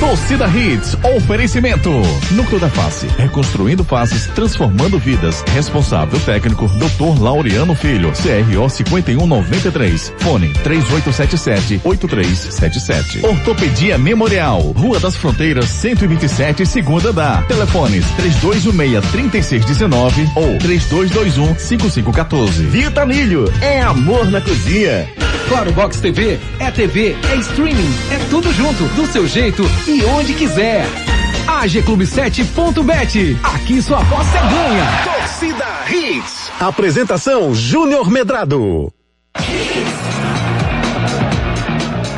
Torcida Hits, oferecimento. Núcleo da Face, reconstruindo faces, transformando vidas. Responsável técnico, Dr. Laureano Filho, CRO 5193. Fone 3877-8377. Ortopedia Memorial, Rua das Fronteiras, 127, segunda da. Telefones 3216-3619 ou 3221-5514. Vitamilho, é amor na cozinha. Claro Box TV é TV, é streaming, é tudo junto, do seu jeito e onde quiser. AGClube7.bet. Aqui sua aposta é ganha. Torcida Hits. Apresentação Júnior Medrado.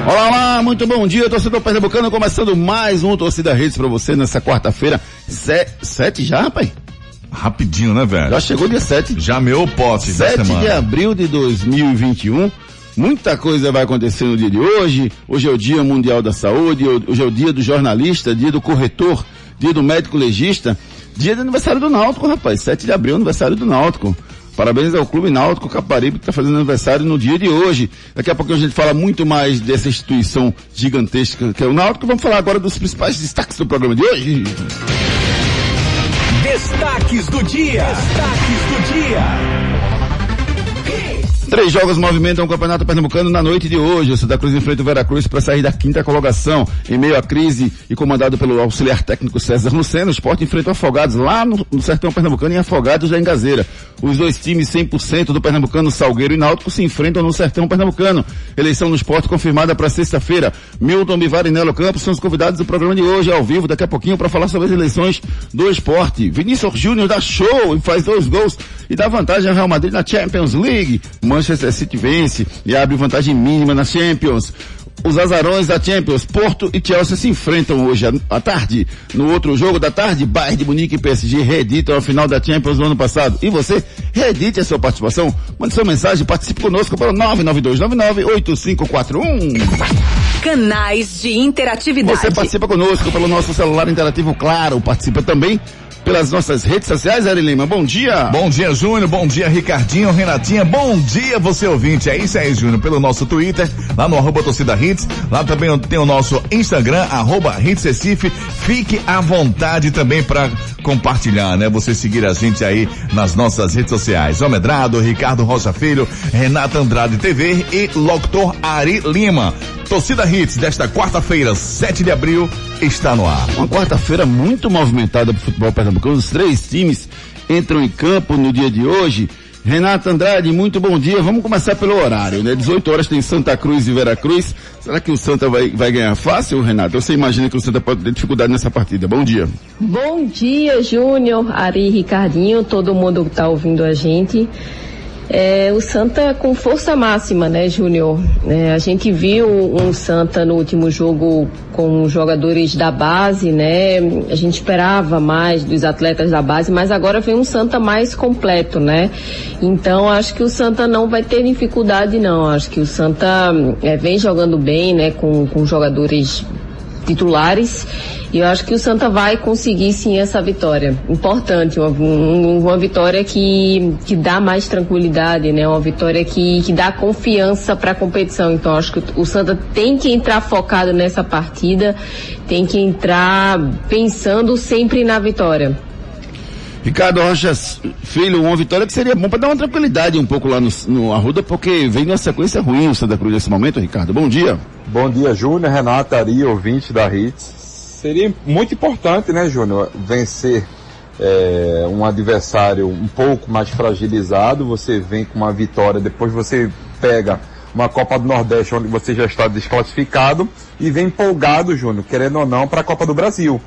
Olá, olá, muito bom dia, torcedor pernambucano, começando mais um Torcida Redes para você nessa quarta-feira, Se sete já, rapaz? Rapidinho, né, velho? Já chegou dia sete. Já meu pote da 7 semana. de abril de 2021. Muita coisa vai acontecer no dia de hoje. Hoje é o Dia Mundial da Saúde, hoje é o dia do jornalista, dia do corretor, dia do médico legista, dia do aniversário do Náutico, rapaz. 7 de abril, aniversário do Náutico. Parabéns ao Clube Náutico Caparibe que está fazendo aniversário no dia de hoje. Daqui a pouco a gente fala muito mais dessa instituição gigantesca que é o Náutico. Vamos falar agora dos principais destaques do programa de hoje. Destaques do dia. Destaques do dia. Três jogos movimentam o Campeonato Pernambucano na noite de hoje. O Santa Cruz enfrenta o Veracruz para sair da quinta colocação. Em meio à crise e comandado pelo auxiliar técnico César Luceno, o Sport enfrenta o Afogados lá no, no Sertão Pernambucano e Afogados da Engazeira. Os dois times 100% do Pernambucano, Salgueiro e Náutico, se enfrentam no Sertão Pernambucano. Eleição no Sport confirmada para sexta-feira. Milton Bivar e Nelo Campos são os convidados do programa de hoje, ao vivo, daqui a pouquinho, para falar sobre as eleições do esporte. Vinícius Júnior dá show e faz dois gols e dá vantagem ao Real Madrid na Champions League. Manchester City vence e abre vantagem mínima na Champions. Os azarões da Champions, Porto e Chelsea se enfrentam hoje à- tarde. No outro jogo da tarde, Bayern de Munique e PSG reeditam a final da Champions do ano passado. E você, reedite a sua participação. Mande sua mensagem, participe conosco pelo 992998541. Canais de interatividade. Você participa conosco pelo nosso celular interativo, claro. Participa também pelas nossas redes sociais, Ari Lima. Bom dia. Bom dia, Júnior. Bom dia, Ricardinho, Renatinha. Bom dia, você ouvinte. É isso aí, Júnior. Pelo nosso Twitter, lá no arroba torcida hits. Lá também tem o nosso Instagram, arroba hits Recife. Fique à vontade também para compartilhar, né? Você seguir a gente aí nas nossas redes sociais. Omedrado, Ricardo Rocha Filho, Renata Andrade TV e Locutor Ari Lima. Torcida Hits desta quarta-feira, 7 de abril, está no ar. Uma quarta-feira muito movimentada para o futebol pernambucano. Os três times entram em campo no dia de hoje. Renata Andrade, muito bom dia. Vamos começar pelo horário, né? 18 horas tem Santa Cruz e Veracruz. Será que o Santa vai, vai ganhar fácil, Renata? Você imagina que o Santa pode ter dificuldade nessa partida. Bom dia. Bom dia, Júnior, Ari, Ricardinho, todo mundo que está ouvindo a gente. É, o Santa com força máxima, né, Júnior? É, a gente viu um Santa no último jogo com jogadores da base, né? A gente esperava mais dos atletas da base, mas agora vem um Santa mais completo, né? Então acho que o Santa não vai ter dificuldade, não. Acho que o Santa é, vem jogando bem, né? Com, com jogadores titulares. E eu acho que o Santa vai conseguir sim essa vitória. Importante, uma, um- uma vitória que, que dá mais tranquilidade, né? Uma vitória que, que dá confiança para a competição. Então acho que o Santa tem que entrar focado nessa partida, tem que entrar pensando sempre na vitória. Ricardo Rocha Filho, uma vitória que seria bom para dar uma tranquilidade um pouco lá no, no Arruda, porque vem numa sequência ruim o Santa Cruz nesse momento, Ricardo. Bom dia. Bom dia, Júnior, Renata, Ari, ouvinte da Hits. Seria muito importante, né, Júnior, vencer é, um adversário um pouco mais fragilizado. Você vem com uma vitória, depois você pega uma Copa do Nordeste onde você já está desclassificado e vem empolgado, Júnior, querendo ou não, para a Copa do Brasil.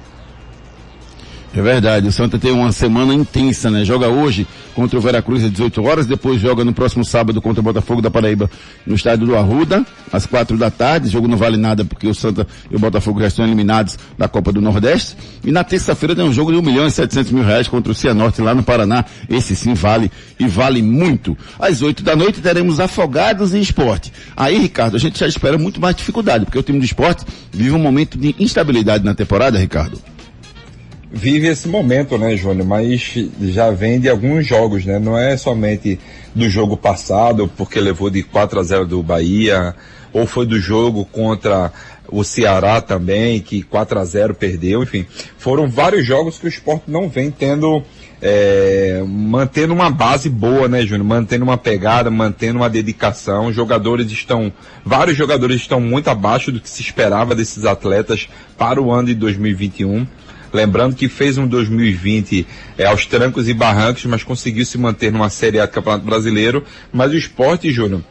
É verdade, o Santa tem uma semana intensa, né? Joga hoje contra o Veracruz às 18 horas, depois joga no próximo sábado contra o Botafogo da Paraíba no estádio do Arruda, às quatro da tarde. Jogo não vale nada porque o Santa e o Botafogo já estão eliminados da Copa do Nordeste. E na terça-feira tem um jogo de 1 milhão e 700 mil reais contra o Cianorte lá no Paraná. Esse sim vale e vale muito. Às 8 da noite teremos Afogados e Esporte. Aí, Ricardo, a gente já espera muito mais dificuldade, porque o time do esporte vive um momento de instabilidade na temporada, Ricardo. Vive esse momento, né, Júnior? Mas já vem de alguns jogos, né? Não é somente do jogo passado, porque levou de 4 a 0 do Bahia, ou foi do jogo contra o Ceará também, que 4 a 0 perdeu, enfim. Foram vários jogos que o esporte não vem tendo, é, mantendo uma base boa, né, Júnior? Mantendo uma pegada, mantendo uma dedicação. Jogadores estão, vários jogadores estão muito abaixo do que se esperava desses atletas para o ano de 2021. Lembrando que fez um 2020 é, aos trancos e barrancos, mas conseguiu se manter numa Série A do Campeonato Brasileiro. Mas o esporte, Júnior,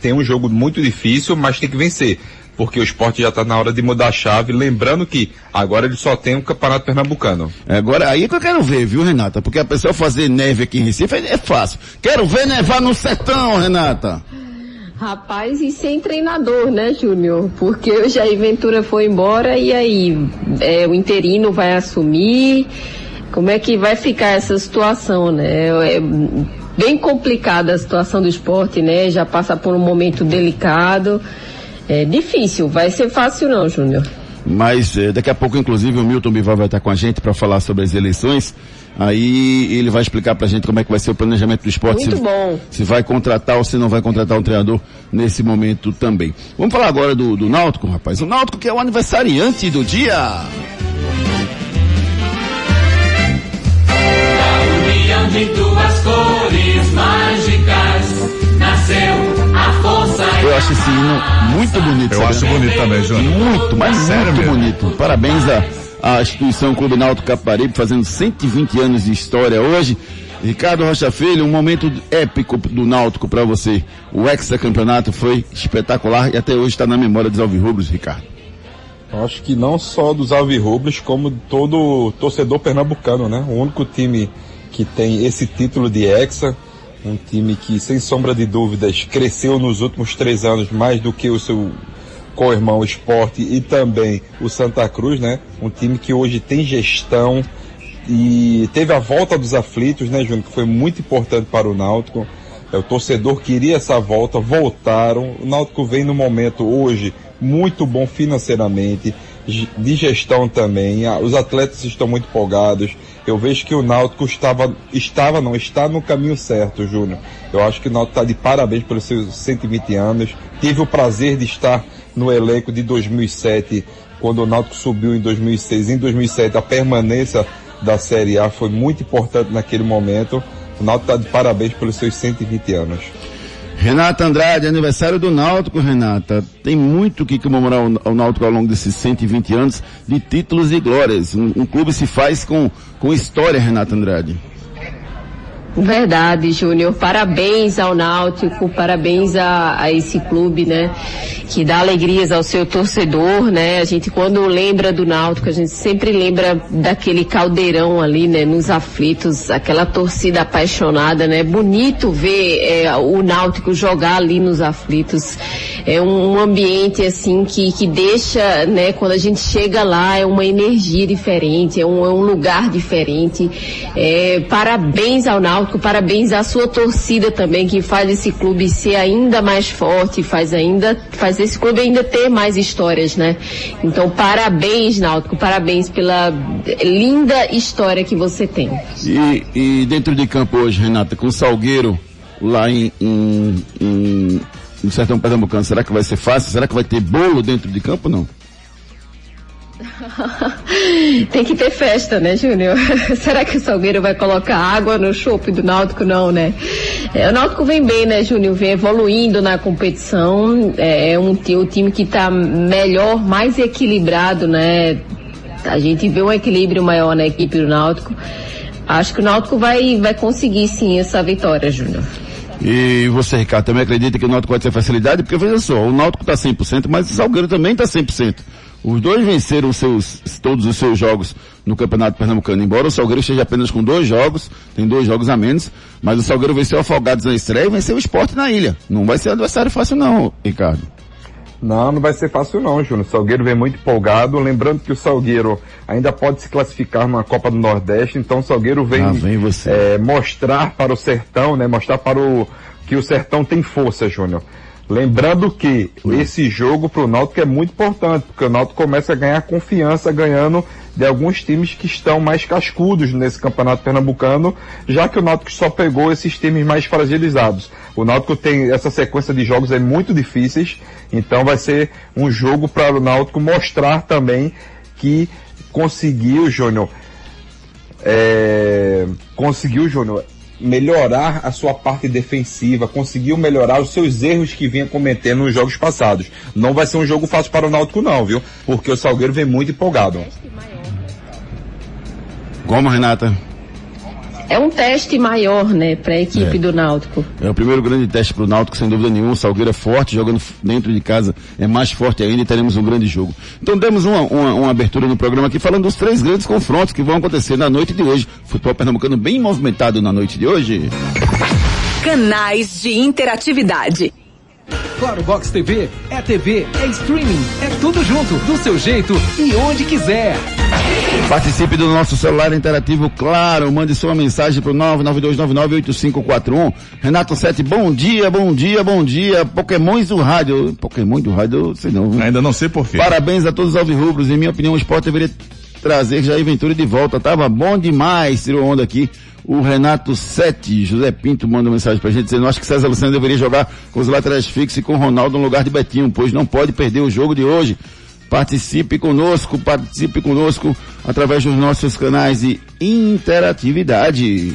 tem um jogo muito difícil, mas tem que vencer. Porque o esporte já está na hora de mudar a chave, lembrando que agora ele só tem o um Campeonato Pernambucano. É, agora, aí que eu quero ver, viu, Renata? Porque a pessoa fazer neve aqui em Recife é, é fácil. Quero ver nevar no sertão, Renata. Rapaz, e sem treinador, né, Júnior? Porque o Jair Ventura foi embora e aí é, o interino vai assumir. Como é que vai ficar essa situação, né? É bem complicada a situação do esporte, né? Já passa por um momento delicado. É difícil, vai ser fácil não, Júnior. Mas eh, daqui a pouco, inclusive, o Milton Bival vai estar com a gente para falar sobre as eleições. Aí ele vai explicar pra gente como é que vai ser o planejamento do esporte. Muito se, bom. Se vai contratar ou se não vai contratar um treinador nesse momento também. Vamos falar agora do, do Náutico, rapaz. O Náutico que é o aniversariante do dia. Da união de duas cores mágicas nasceu a força. Eu acho esse hino muito bonito. Eu sabe? acho bonito também, Júnior. Muito, mas Sério muito mesmo? bonito. Parabéns à, à instituição Clube Náutico Caparibe, fazendo 120 anos de história hoje. Ricardo Rocha Filho, um momento épico do Náutico para você. O hexacampeonato foi espetacular e até hoje está na memória dos alvirrubros, Ricardo. Acho que não só dos alvirrubros, como todo torcedor pernambucano, né? O único time que tem esse título de hexa, um time que, sem sombra de dúvidas, cresceu nos últimos três anos mais do que o seu co-irmão Esporte e também o Santa Cruz, né? Um time que hoje tem gestão e teve a volta dos aflitos, né, Júnior? Que foi muito importante para o Náutico. É, o torcedor queria essa volta, voltaram. O Náutico vem no momento hoje muito bom financeiramente, de gestão também. Os atletas estão muito empolgados. Eu vejo que o Náutico estava, estava não, está no caminho certo, Júnior. Eu acho que o Náutico está de parabéns pelos seus 120 anos. Tive o prazer de estar no elenco de 2007, quando o Náutico subiu em 2006. Em 2007, a permanência da Série A foi muito importante naquele momento. O Náutico está de parabéns pelos seus 120 anos. Renata Andrade, aniversário do Náutico, Renata. Tem muito que comemorar o o Náutico ao longo desses 120 anos de títulos e glórias. Um, um clube se faz com, com história, Renata Andrade. Verdade, Júnior. Parabéns ao Náutico, parabéns a, a esse clube, né? Que dá alegrias ao seu torcedor, né? A gente quando lembra do Náutico, a gente sempre lembra daquele caldeirão ali, né? Nos aflitos, aquela torcida apaixonada, né? Bonito ver é, o Náutico jogar ali nos aflitos. É um, um ambiente assim que, que deixa, né? Quando a gente chega lá, é uma energia diferente, é um, é um lugar diferente. É, parabéns ao Náutico, parabéns à sua torcida também, que faz esse clube ser ainda mais forte, faz ainda, faz esse clube ainda ter mais histórias, né? Então, parabéns, Náutico, parabéns pela linda história que você tem. E, e dentro de campo hoje, Renata, com o Salgueiro lá em, em, em- no Sertão Pernambucano, será que vai ser fácil? Será que vai ter bolo dentro de campo não? Tem que ter festa, né, Júnior? Será que o Salgueiro vai colocar água no chope do Náutico? Não, né? É, o Náutico vem bem, né, Júnior? Vem evoluindo na competição. É, é um, o time que está melhor, mais equilibrado, né? A gente vê um equilíbrio maior na equipe do Náutico. Acho que o Náutico vai, vai conseguir sim essa vitória, Júnior. E você, Ricardo, também acredita que o Náutico vai ter facilidade? Porque veja só, o Náutico está 100%, mas o Salgueiro também está 100%. Os dois venceram seus, todos os seus jogos no Campeonato Pernambucano. Embora o Salgueiro esteja apenas com dois jogos, tem dois jogos a menos, mas o Salgueiro venceu o Afogados na estreia e venceu o Esporte na ilha. Não vai ser adversário fácil não, Ricardo. Não, não vai ser fácil não, Júnior. O Salgueiro vem muito empolgado. Lembrando que o Salgueiro ainda pode se classificar na Copa do Nordeste, então o Salgueiro vem, Ah, vem é, mostrar para o Sertão, né? Mostrar para o que o Sertão tem força, Júnior. Lembrando que esse jogo para o Náutico é muito importante, porque o Náutico começa a ganhar confiança ganhando de alguns times que estão mais cascudos nesse campeonato pernambucano, já que o Náutico só pegou esses times mais fragilizados. O Náutico tem essa sequência de jogos é muito difíceis, então vai ser um jogo para o Náutico mostrar também que conseguiu, Júnior, é, conseguiu, Júnior, melhorar a sua parte defensiva, conseguiu melhorar os seus erros que vinha cometendo nos jogos passados. Não vai ser um jogo fácil para o Náutico não, viu? Porque o Salgueiro vem muito empolgado. Como, Renata? É um teste maior, né, para a equipe É. do Náutico. É o primeiro grande teste para o Náutico, sem dúvida nenhuma. O Salgueiro é forte, jogando dentro de casa é mais forte ainda e teremos um grande jogo. Então demos uma, uma, uma abertura no programa aqui falando dos três grandes confrontos que vão acontecer na noite de hoje. Futebol pernambucano bem movimentado na noite de hoje. Canais de interatividade. Claro Box TV é TV, é streaming, é tudo junto, do seu jeito e onde quiser. Participe do nosso celular interativo, claro. Mande sua mensagem para o 992998541. Renato Sete, bom dia, bom dia, bom dia. Pokémons do rádio. Pokémon do rádio, sei não. viu? Ainda não sei porquê. Parabéns a todos os alvirrubros. Em minha opinião, o esporte deveria trazer Jair Ventura de volta. Tava bom demais, tirou onda aqui. O Renato Sete, José Pinto, manda uma mensagem pra gente dizendo, acho que César Luciano deveria jogar com os laterais fixos e com Ronaldo no lugar de Betinho, pois não pode perder o jogo de hoje. Participe conosco, participe conosco através dos nossos canais de interatividade.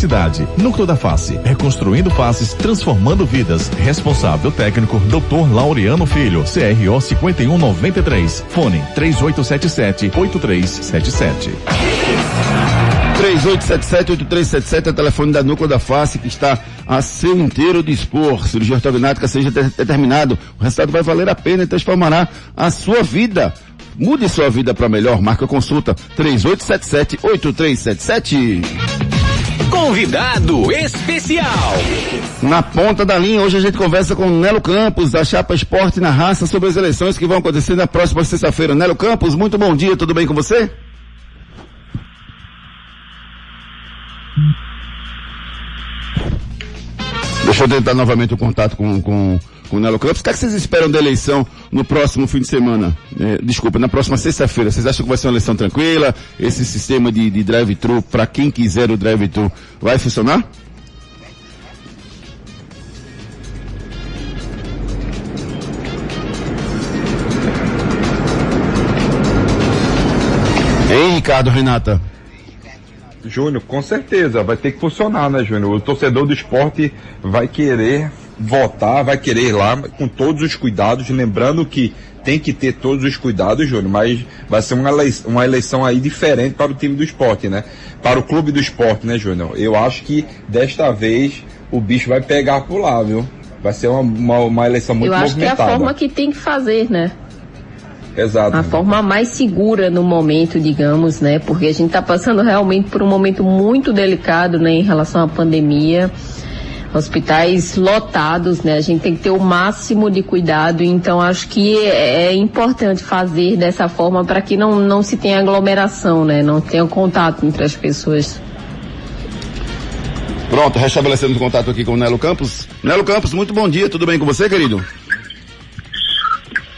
Núcleo da Face, reconstruindo faces, transformando vidas. Responsável técnico, Dr. Laureano Filho, CRO 5193. Fone 3877-8377. 3877-8377 é o telefone da Núcleo da Face que está a seu inteiro dispor. Cirurgia ortognática seja de- determinado. O resultado vai valer a pena e transformará a sua vida. Mude sua vida para melhor. Marca consulta 3877-8377. Convidado especial. Na ponta da linha, hoje a gente conversa com Nelo Campos, da Chapa Esporte na Raça, sobre as eleições que vão acontecer na próxima sexta-feira. Nelo Campos, muito bom dia, tudo bem com você? Deixa eu tentar novamente o contato com, com, com o Nelo Campos. O que, é que vocês esperam da eleição no próximo fim de semana? É, desculpa, na próxima sexta-feira. Vocês acham que vai ser uma eleição tranquila? Esse sistema de, de drive-thru, para quem quiser o drive-thru, vai funcionar? Ei, Ricardo, Renata. Júnior, com certeza, vai ter que funcionar, né, Júnior? O torcedor do esporte vai querer votar, vai querer ir lá com todos os cuidados, lembrando que tem que ter todos os cuidados, Júnior, mas vai ser uma eleição, uma eleição aí diferente para o time do esporte, né? Para o clube do esporte, né, Júnior? Eu acho que desta vez o bicho vai pegar por lá, viu? Vai ser uma, uma, uma eleição muito Eu acho que é a movimentada. forma que tem que fazer, né? Exato. A forma mais segura no momento, digamos, né? Porque a gente está passando realmente por um momento muito delicado, né, em relação à pandemia. Hospitais lotados, né? A gente tem que ter o máximo de cuidado, então acho que é é importante fazer dessa forma para que não, não se tenha aglomeração, né? Não tenha contato entre as pessoas. Pronto, restabelecendo contato aqui com o Nelo Campos. Nelo Campos, muito bom dia, tudo bem com você, querido?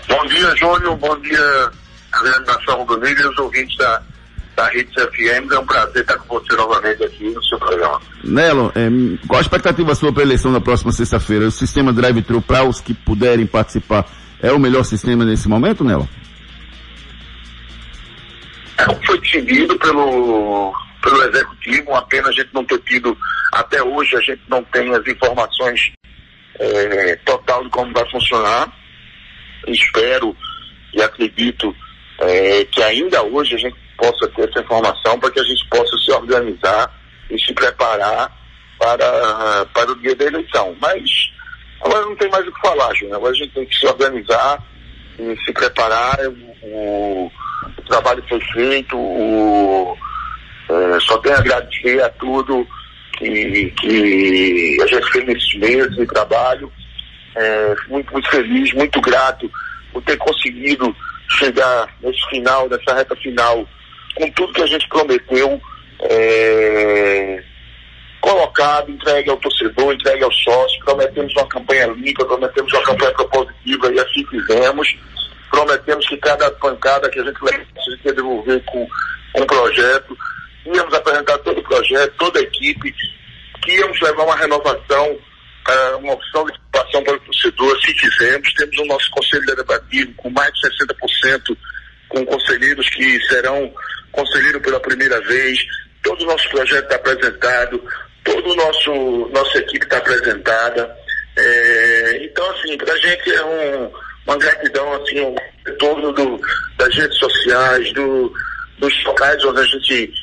Bom dia, Júnior. Bom dia, a nação do Nível e os ouvintes da, da Hits FM. É um prazer estar com você novamente aqui no seu programa. Nelo, é, qual a expectativa sua para a eleição da próxima sexta-feira? O sistema drive-thru para os que puderem participar é o melhor sistema nesse momento, Nelo? É o que foi decidido pelo, pelo Executivo, uma pena a gente não ter tido, até hoje a gente não tem as informações é, total de como vai funcionar. Espero e acredito é, que ainda hoje a gente possa ter essa informação para que a gente possa se organizar e se preparar para, para o dia da eleição. Mas Agora não tem mais o que falar, Júnior. Agora a gente tem que se organizar e se preparar. O, o trabalho foi feito, o, é, só tenho a agradecer a tudo que, que a gente fez nesses meses de trabalho. É, muito, muito feliz, muito grato por ter conseguido chegar nesse final, nessa reta final, com tudo que a gente prometeu, é, colocado, entregue ao torcedor, entregue ao sócio, prometemos uma campanha limpa, prometemos uma campanha propositiva e assim fizemos. Prometemos que cada pancada que a gente leva, a gente ia devolver com um projeto. Íamos apresentar todo o projeto, toda a equipe, que íamos levar uma renovação, uh, uma opção de participação para o torcedor, se fizemos. Temos o nosso conselho deliberativo com mais de 60% com conselheiros que serão conselheiros pela primeira vez. Todo o nosso projeto está apresentado, toda o nosso nossa equipe está apresentada. É, então, assim, para a gente é um, uma gratidão, assim, um retorno do, das redes sociais, do, dos locais onde a gente,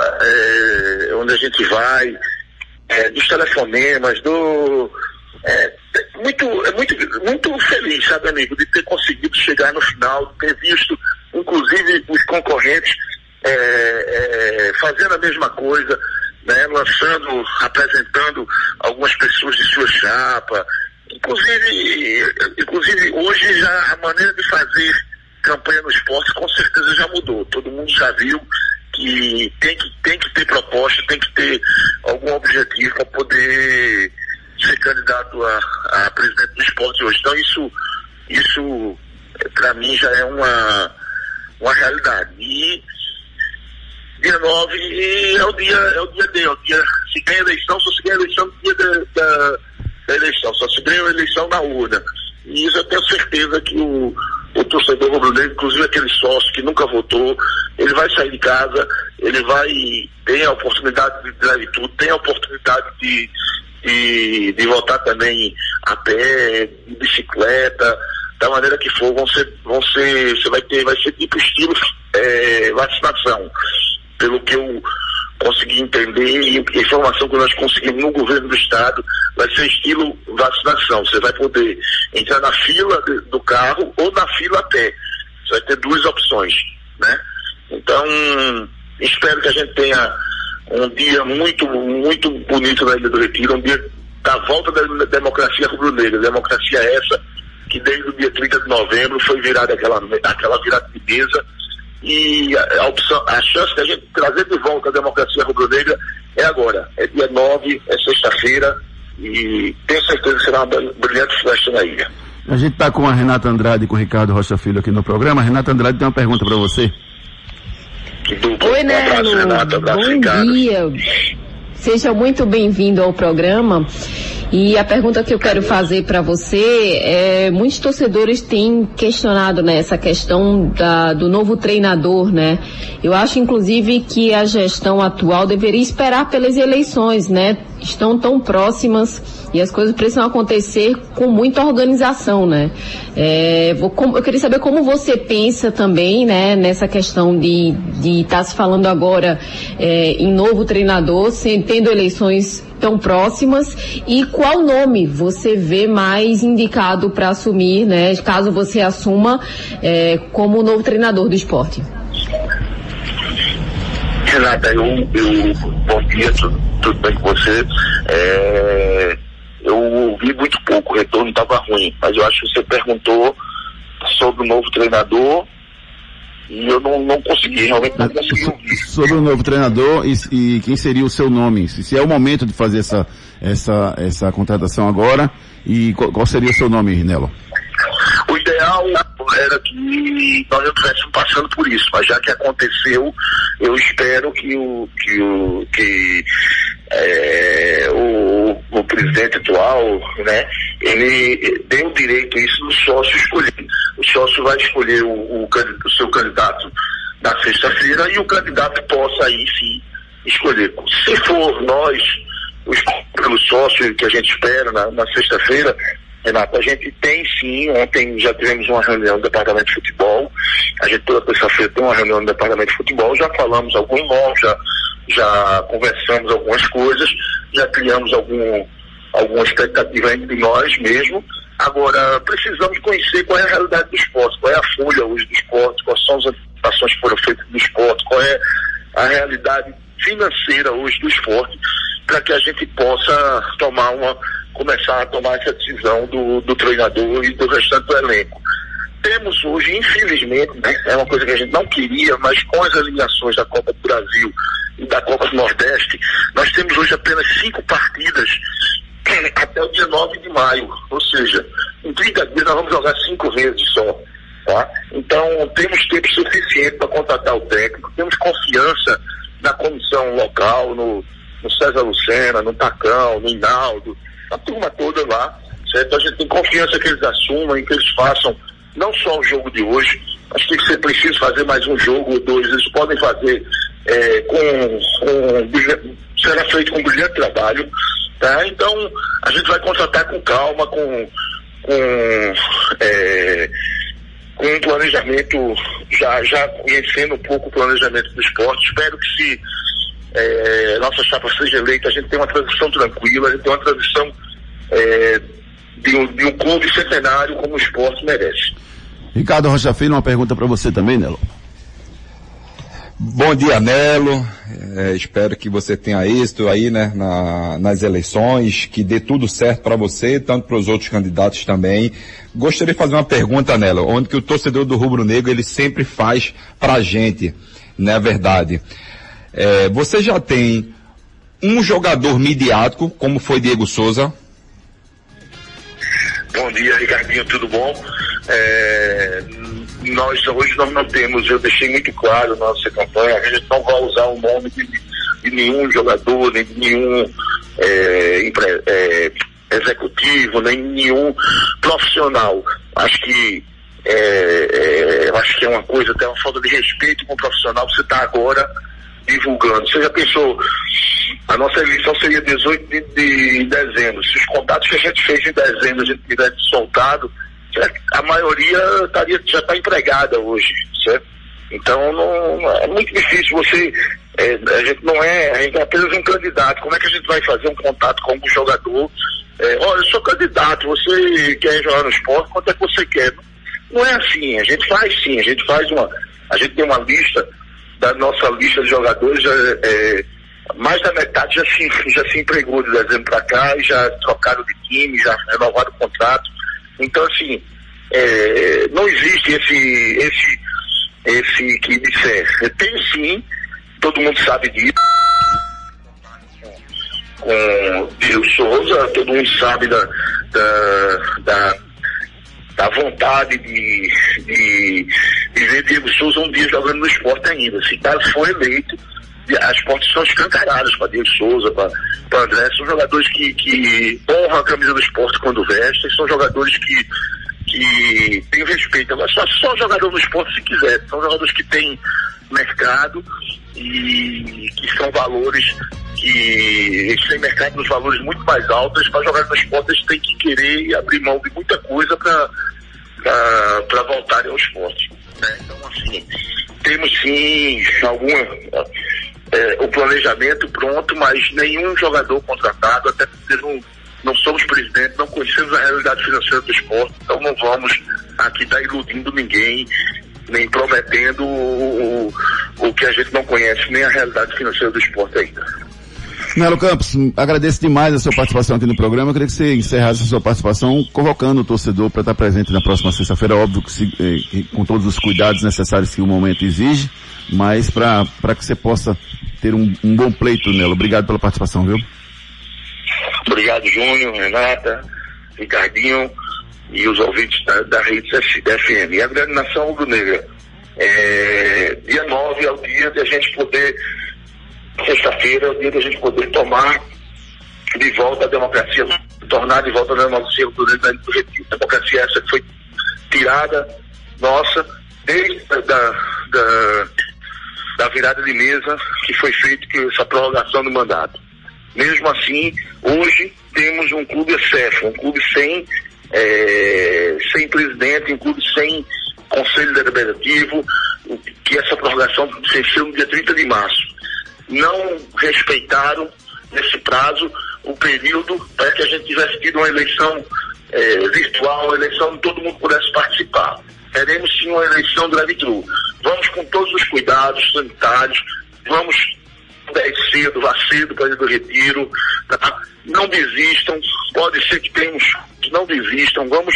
é, onde a gente vai, é, dos telefonemas, do. Muito, muito, muito feliz, sabe, amigo, de ter conseguido chegar no final, ter visto, inclusive, os concorrentes é, é, fazendo a mesma coisa, né, lançando, apresentando algumas pessoas de sua chapa. Inclusive, inclusive hoje já a maneira de fazer campanha no esporte com certeza já mudou. Todo mundo já viu que tem que, tem que ter proposta, tem que ter algum objetivo para poder candidato a, a presidente do esporte hoje. Então isso, isso para mim já é uma, uma realidade. E dia 9 é o dia, é o dia dele, é o dia, se ganha eleição, só se ganha eleição no dia da, da, da eleição, só se ganha a eleição na urna. E isso eu tenho certeza que o, o torcedor rubro-negro, inclusive aquele sócio que nunca votou, ele vai sair de casa, ele vai ter a oportunidade de drive tudo, tem a oportunidade de, de, de votar também a pé, de bicicleta, da maneira que for, vão ser, vão ser, você vai ter, vai ser tipo estilo é, vacinação pelo que eu consegui entender e a informação que nós conseguimos no governo do estado vai ser estilo vacinação. Você vai poder entrar na fila do carro ou na fila a pé. Você vai ter duas opções, né? Então, espero que a gente tenha um dia muito, muito bonito na Ilha do Retiro, um dia da volta da democracia rubro-negra. Democracia essa que desde o dia 30 de novembro foi virada aquela, aquela virada de mesa e a, opção, a chance de a gente trazer de volta a democracia rubro-negra é agora. É dia 9, é sexta-feira e tenho certeza que será uma brilhante festa na ilha. A gente está com a Renata Andrade e com o Ricardo Rocha Filho aqui no programa. Renata Andrade tem uma pergunta para você. Oi, Nelo. Bom dia. Seja muito bem-vindo ao programa. E a pergunta que eu quero fazer para você é, muitos torcedores têm questionado né, essa questão da, do novo treinador, né? Eu acho, inclusive, que a gestão atual deveria esperar pelas eleições, né? Estão tão próximas e as coisas precisam acontecer com muita organização, né? É, vou, eu queria saber como você pensa também, né, nessa questão de estar tá se falando agora é, em novo treinador, sem, tendo eleições tão próximas e qual nome você vê mais indicado para assumir, né, caso você assuma é, como novo treinador do esporte? Renata, eu, eu bom dia, tudo, tudo bem com você? É, eu ouvi muito pouco, o retorno estava ruim, mas eu acho que você perguntou sobre o novo treinador e eu não, não consegui, realmente não consegui ouvir. Sobre o novo treinador e, e, quem seria o seu nome? Se, se, é o momento de fazer essa, essa, essa contratação agora e qual, qual seria o seu nome, Nelo? O ideal era que nós não estivéssemos passando por isso, mas já que aconteceu, eu espero que o que o que é, o, o presidente atual, né, ele dê o direito isso do sócio escolher. O sócio vai escolher o, o, o seu candidato na sexta-feira e o candidato possa aí sim escolher. Se for nós, os, pelo sócio que a gente espera na, na sexta-feira, Renato, a gente tem sim, ontem já tivemos uma reunião do departamento de futebol, a gente toda terça-feira tem uma reunião do departamento de futebol, já falamos algum nome, já, já conversamos algumas coisas, já criamos algum, alguma expectativa entre nós mesmo. Agora, precisamos conhecer qual é a realidade do esporte, qual é a folha hoje do esporte, quais são as antecipações que foram feitas do esporte, qual é a realidade financeira hoje do esporte, para que a gente possa tomar uma, começar a tomar essa decisão do, do treinador e do restante do elenco. Temos hoje, infelizmente, né, é uma coisa que a gente não queria, mas com as eliminações da Copa do Brasil e da Copa do Nordeste, nós temos hoje apenas cinco partidas até o dia 9 de maio. Ou seja, em 30 dias nós vamos jogar cinco vezes só. Tá? Então, temos tempo suficiente para contratar o técnico, temos confiança na comissão local, no, no César Lucena, no Tacão, no Hinaldo, a turma toda lá, certo? A gente tem confiança que eles assumam que eles façam não só o jogo de hoje, acho que ser preciso fazer mais um jogo ou dois, eles podem fazer é, com, com será feito com brilhante trabalho, tá? Então a gente vai contratar com calma, com, com, é, com um planejamento, já, já conhecendo um pouco o planejamento do esporte, espero que se é, nossa chapa seja eleita, a gente tenha uma transição tranquila, a gente tenha uma transição é, de, um, de um clube centenário como o esporte merece. Ricardo Rocha Filho, uma pergunta para você também, Nelo. Bom dia, Nelo. É, espero que você tenha êxito aí, né, na, nas eleições, que dê tudo certo para você, tanto para os outros candidatos também. Gostaria de fazer uma pergunta, Nelo, onde que o torcedor do Rubro Negro ele sempre faz para a gente, na né, verdade. É, você já tem um jogador midiático, como foi Diego Souza? Bom dia, Ricardinho, tudo bom? É, nós hoje nós não temos, eu deixei muito claro na nossa campanha, a gente não vai usar o nome de, de nenhum jogador, nem de nenhum é, empre, é, executivo, nem nenhum profissional. Acho que é, é acho que é uma coisa, até uma falta de respeito com o profissional, você está agora divulgando. Você já pensou, a nossa eleição seria 18 de, de, dezembro. Se os contatos que a gente fez em dezembro a gente tivesse soltado, a maioria estaria, já está empregada hoje, certo? Então não, é muito difícil você. É, a gente não é, a gente é apenas um candidato. Como é que a gente vai fazer um contato com um jogador? É, olha, eu sou candidato, você quer jogar no esporte, quanto é que você quer? Não é assim, a gente faz sim, a gente faz uma. A gente tem uma lista, da nossa lista de jogadores, é, é mais da metade já se, já se empregou de dezembro para cá e já trocaram de time, já renovaram o contrato. Então, assim, é, não existe esse, esse, esse que disser. Tem sim, todo mundo sabe disso. Com Diego Souza, todo mundo sabe da, da, da, da vontade de, de, de ver Diego Souza um dia jogando no esporte ainda. Se caso for eleito, as portas são escancaradas para Diego Souza, para André. São jogadores que, que honram a camisa do esporte quando vestem, são jogadores que, que têm respeito. Agora, só, só jogador do esporte se quiser. São jogadores que têm mercado e que são valores que têm mercado nos valores muito mais altos. Para jogar no esporte, eles têm que querer abrir mão de muita coisa para voltarem ao esporte. Né? Então, assim, temos sim alguma é, o planejamento pronto, mas nenhum jogador contratado, até porque não, não somos presidente, não conhecemos a realidade financeira do esporte, então não vamos aqui estar tá iludindo ninguém, nem prometendo o, o, o que a gente não conhece, nem a realidade financeira do esporte ainda. Nelo Campos, agradeço demais a sua participação aqui no programa. Eu queria que você encerrasse a sua participação convocando o torcedor para estar presente na próxima sexta-feira, óbvio que, se, eh, com todos os cuidados necessários que o momento exige, mas para que você possa ter um, um bom pleito, Nelo. Obrigado pela participação, viu? Obrigado, Júnior, Renata, Ricardinho e os ouvintes da, da rede FM. E a grande nação rubro-negra. É, dia 9 é o dia de a gente poder sexta-feira é o dia da gente poder tomar de volta a democracia, tornar de volta a democracia durante do retiro. A democracia essa que foi tirada nossa desde da, da, da virada de mesa que foi feito que essa prorrogação do mandato. Mesmo assim, hoje temos um clube excesso, um clube sem, é, sem presidente, clube sem conselho deliberativo, que essa prorrogação fechou no dia 30 de março não respeitaram nesse prazo o período para que a gente tivesse tido uma eleição é, virtual, uma eleição onde todo mundo pudesse participar. Teremos sim uma eleição drive-thru. Vamos com todos os cuidados sanitários, vamos 10 cedo, vá cedo para do retiro, tá? não desistam, pode ser que tenhamos não desistam, vamos,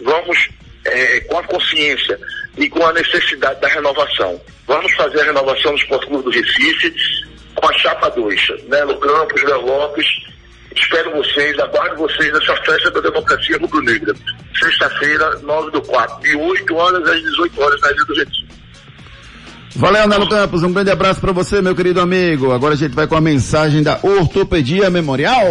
vamos é, com a consciência e com a necessidade da renovação. Vamos fazer a renovação do Esporte Clube do Recife com a chapa 2, Nelo Campos, Léo Lopes, espero vocês, aguardo vocês nessa festa da democracia rubro-negra. Sexta-feira, 9 do 4, de 8 horas às 18 horas na Ilha do Recife. Valeu, Nelo Campos. Um grande abraço para você, meu querido amigo. Agora a gente vai com a mensagem da Ortopedia Memorial.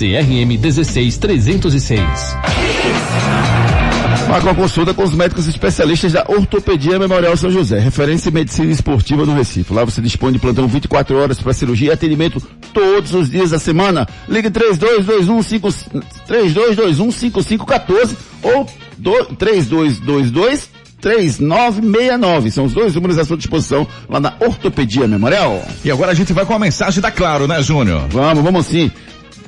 CRM 16306. Marca uma consulta com os médicos especialistas da Ortopedia Memorial São José, referência em medicina esportiva no Recife. Lá você dispõe de plantão 24 horas para cirurgia e atendimento todos os dias da semana. Ligue 3221 3221 5514 ou 3222 3969. São os dois números à sua disposição lá na Ortopedia Memorial. E agora a gente vai com a mensagem da Claro, né, Júnior? Vamos, vamos sim.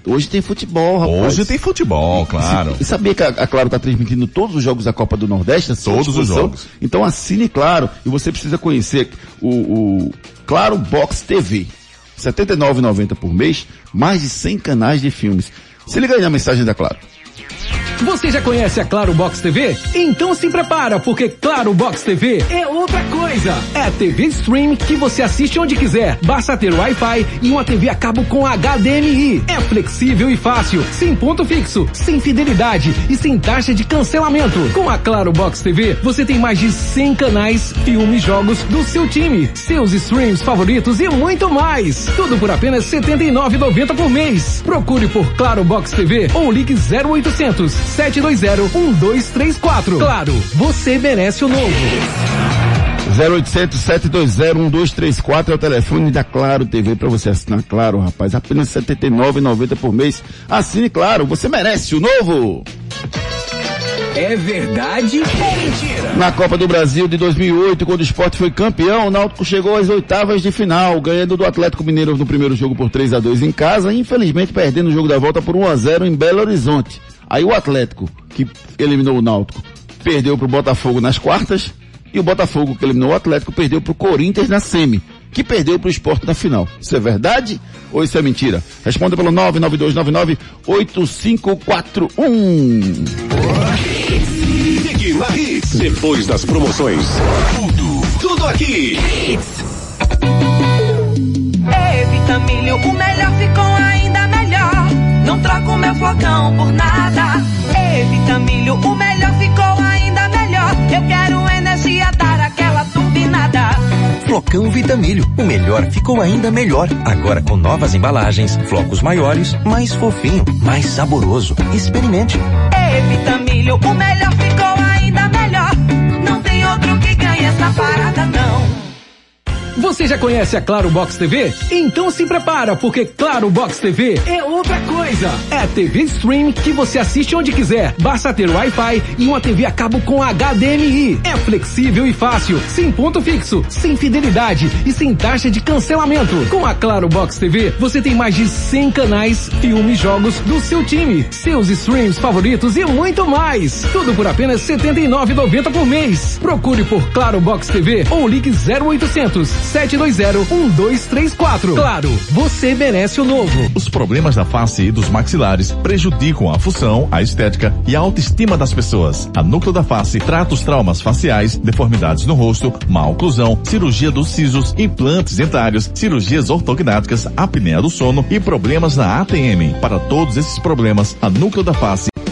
Hoje tem futebol, rapaz. Hoje tem futebol, claro. E, sabia que a, a Claro está transmitindo todos os jogos da Copa do Nordeste? Todos os jogos. Então assine Claro e você precisa conhecer o, o Claro Box TV. R$ 79,90 por mês, mais de 100 canais de filmes. Se liga aí na mensagem da Claro. Você já conhece a Claro Box TV? Então se prepara, porque Claro Box TV é outra coisa. É TV Stream que você assiste onde quiser. Basta ter Wi-Fi e uma TV a cabo com HDMI. É flexível e fácil, sem ponto fixo, sem fidelidade e sem taxa de cancelamento. Com a Claro Box TV, você tem mais de 100 canais, filmes, jogos do seu time, seus streams favoritos e muito mais. Tudo por apenas R$ 79,90 por mês. Procure por Claro Box TV ou ligue 0800 720-1234. Claro, você merece o novo. 0800 720 1234 é o telefone da Claro TV para você assinar Claro, rapaz. Apenas R$ 79,90 por mês. Assine Claro, você merece o novo. É verdade ou mentira? Na Copa do Brasil de 2008, quando o esporte foi campeão, o Náutico chegou às oitavas de final, ganhando do Atlético Mineiro no primeiro jogo por 3 a 2 em casa, infelizmente perdendo o jogo da volta por 1 a 0 em Belo Horizonte. Aí o Atlético, que eliminou o Náutico, perdeu para o Botafogo nas quartas, e o Botafogo, que eliminou o Atlético, perdeu para o Corinthians na semi, que perdeu para o esporte na final. Isso é verdade ou isso é mentira? Responda pelo 992998541. Fique na Hits. Depois das promoções. Tudo, tudo aqui. Vitamilho, o melhor ficou melhor. Não troco meu flocão por nada. Ei, Vitamilho, o melhor ficou ainda melhor. Eu quero energia, dar aquela turbinada. Flocão Vitamilho, o melhor ficou ainda melhor. Agora com novas embalagens, flocos maiores, mais fofinho, mais saboroso. Experimente. Ei, Vitamilho, o melhor ficou ainda melhor. Não tem outro que ganhe essa parada, não. Você já conhece a Claro Box TV? Então se prepara, porque Claro Box TV é outra coisa. É a TV Stream que você assiste onde quiser. Basta ter Wi-Fi e uma TV a cabo com HDMI. É flexível e fácil, sem ponto fixo, sem fidelidade e sem taxa de cancelamento. Com a Claro Box TV, você tem mais de 100 canais, filmes, jogos do seu time, seus streams favoritos e muito mais. Tudo por apenas R$ 79,90 por mês. Procure por Claro Box TV ou ligue 0800 720-1234. Claro, você merece o novo. Os problemas da face dos maxilares prejudicam a função, a estética e a autoestima das pessoas. A Núcleo da Face trata os traumas faciais, deformidades no rosto, má oclusão, cirurgia dos sisos, implantes dentários, cirurgias ortognáticas, apneia do sono e problemas na ATM. Para todos esses problemas, a Núcleo da Face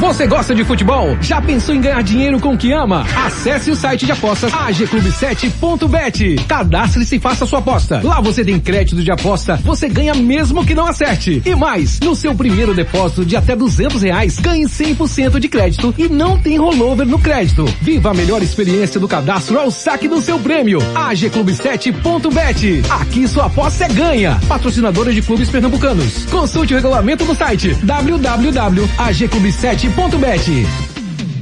Você gosta de futebol? Já pensou em ganhar dinheiro com o que ama? Acesse o site de apostas agclub7.bet. Cadastre-se e faça sua aposta. Lá você tem crédito de aposta, você ganha mesmo que não acerte. E mais, no seu primeiro depósito de até duzentos reais, ganhe 100% de crédito e não tem rollover no crédito. Viva a melhor experiência do cadastro ao saque do seu prêmio. agclub7.bet. Aqui sua aposta é ganha. Patrocinadora de clubes pernambucanos. Consulte o regulamento no site www.agclub7.bet. Bet.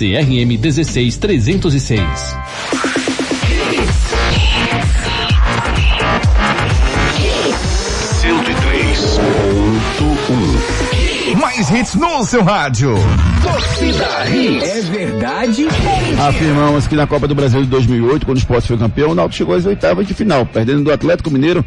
CRM 16306. Mais hits no seu rádio. Torcida Hits. É verdade? Afirmamos que na Copa do Brasil de 2008, quando o Sport foi campeão, o Náutico chegou às oitavas de final, perdendo do Atlético Mineiro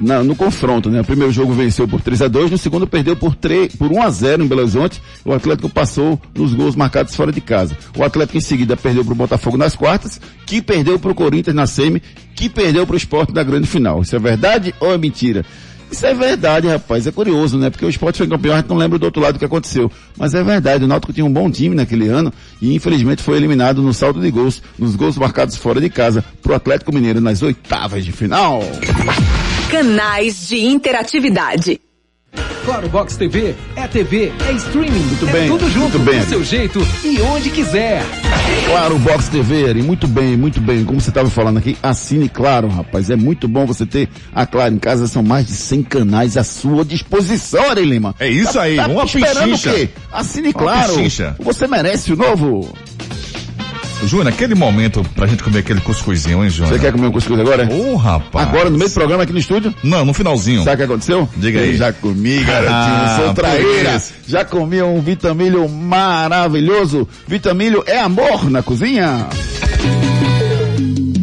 na- no confronto, né? O primeiro jogo venceu por 3 a 2 no segundo perdeu por 3, por 1 a 0 em Belo Horizonte. O Atlético passou nos gols marcados fora de casa. O Atlético em seguida perdeu para o Botafogo nas quartas, que perdeu para o Corinthians na semi, que perdeu para o Sport na grande final. Isso é verdade ou é mentira? Isso é verdade, rapaz. É curioso, né? Porque o Sport foi campeão, a gente não lembra do outro lado o que aconteceu. Mas é verdade, o Náutico tinha um bom time naquele ano e infelizmente foi eliminado no saldo de gols, nos gols marcados fora de casa, pro Atlético Mineiro nas oitavas de final. Canais de interatividade. Claro Box TV é TV, é streaming, muito é bem, tudo junto, muito bem, do seu jeito e onde quiser. Claro, Box TV, Ari, muito bem, muito bem. Como você estava falando aqui, assine Claro, rapaz. É muito bom você ter a Claro em casa. São mais de 100 canais à sua disposição, Ari Lima. É isso aí, tá uma esperando pichincha. o quê? Assine Claro. Você merece o novo. Júnior, aquele momento pra gente comer aquele cuscuzinho, hein, Júnior? Você quer comer um cuscuz agora? Ô, rapaz. Agora, no meio do programa aqui no estúdio? Não, no finalzinho. Sabe o que aconteceu? Diga aí. Eu já comi, garotinho. Ah, sou traíra. Já comi um vitamilho maravilhoso. Vitamilho é amor na cozinha.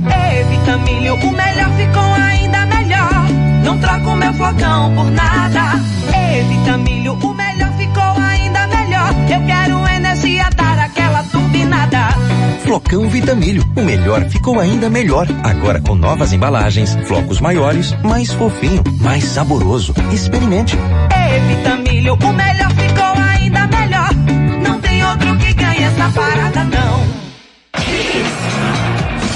Ei, Vitamilho, o melhor ficou ainda melhor. Não troco meu flocão por nada. Ei, Vitamilho, o melhor ficou ainda melhor. Eu quero energia, dar aquela turbinada. Flocão Vitamilho, o melhor ficou ainda melhor. Agora com novas embalagens, flocos maiores, mais fofinho, mais saboroso. Experimente. Ei, Vitamilho, o melhor ficou ainda melhor. Não tem outro que ganhe essa parada, não.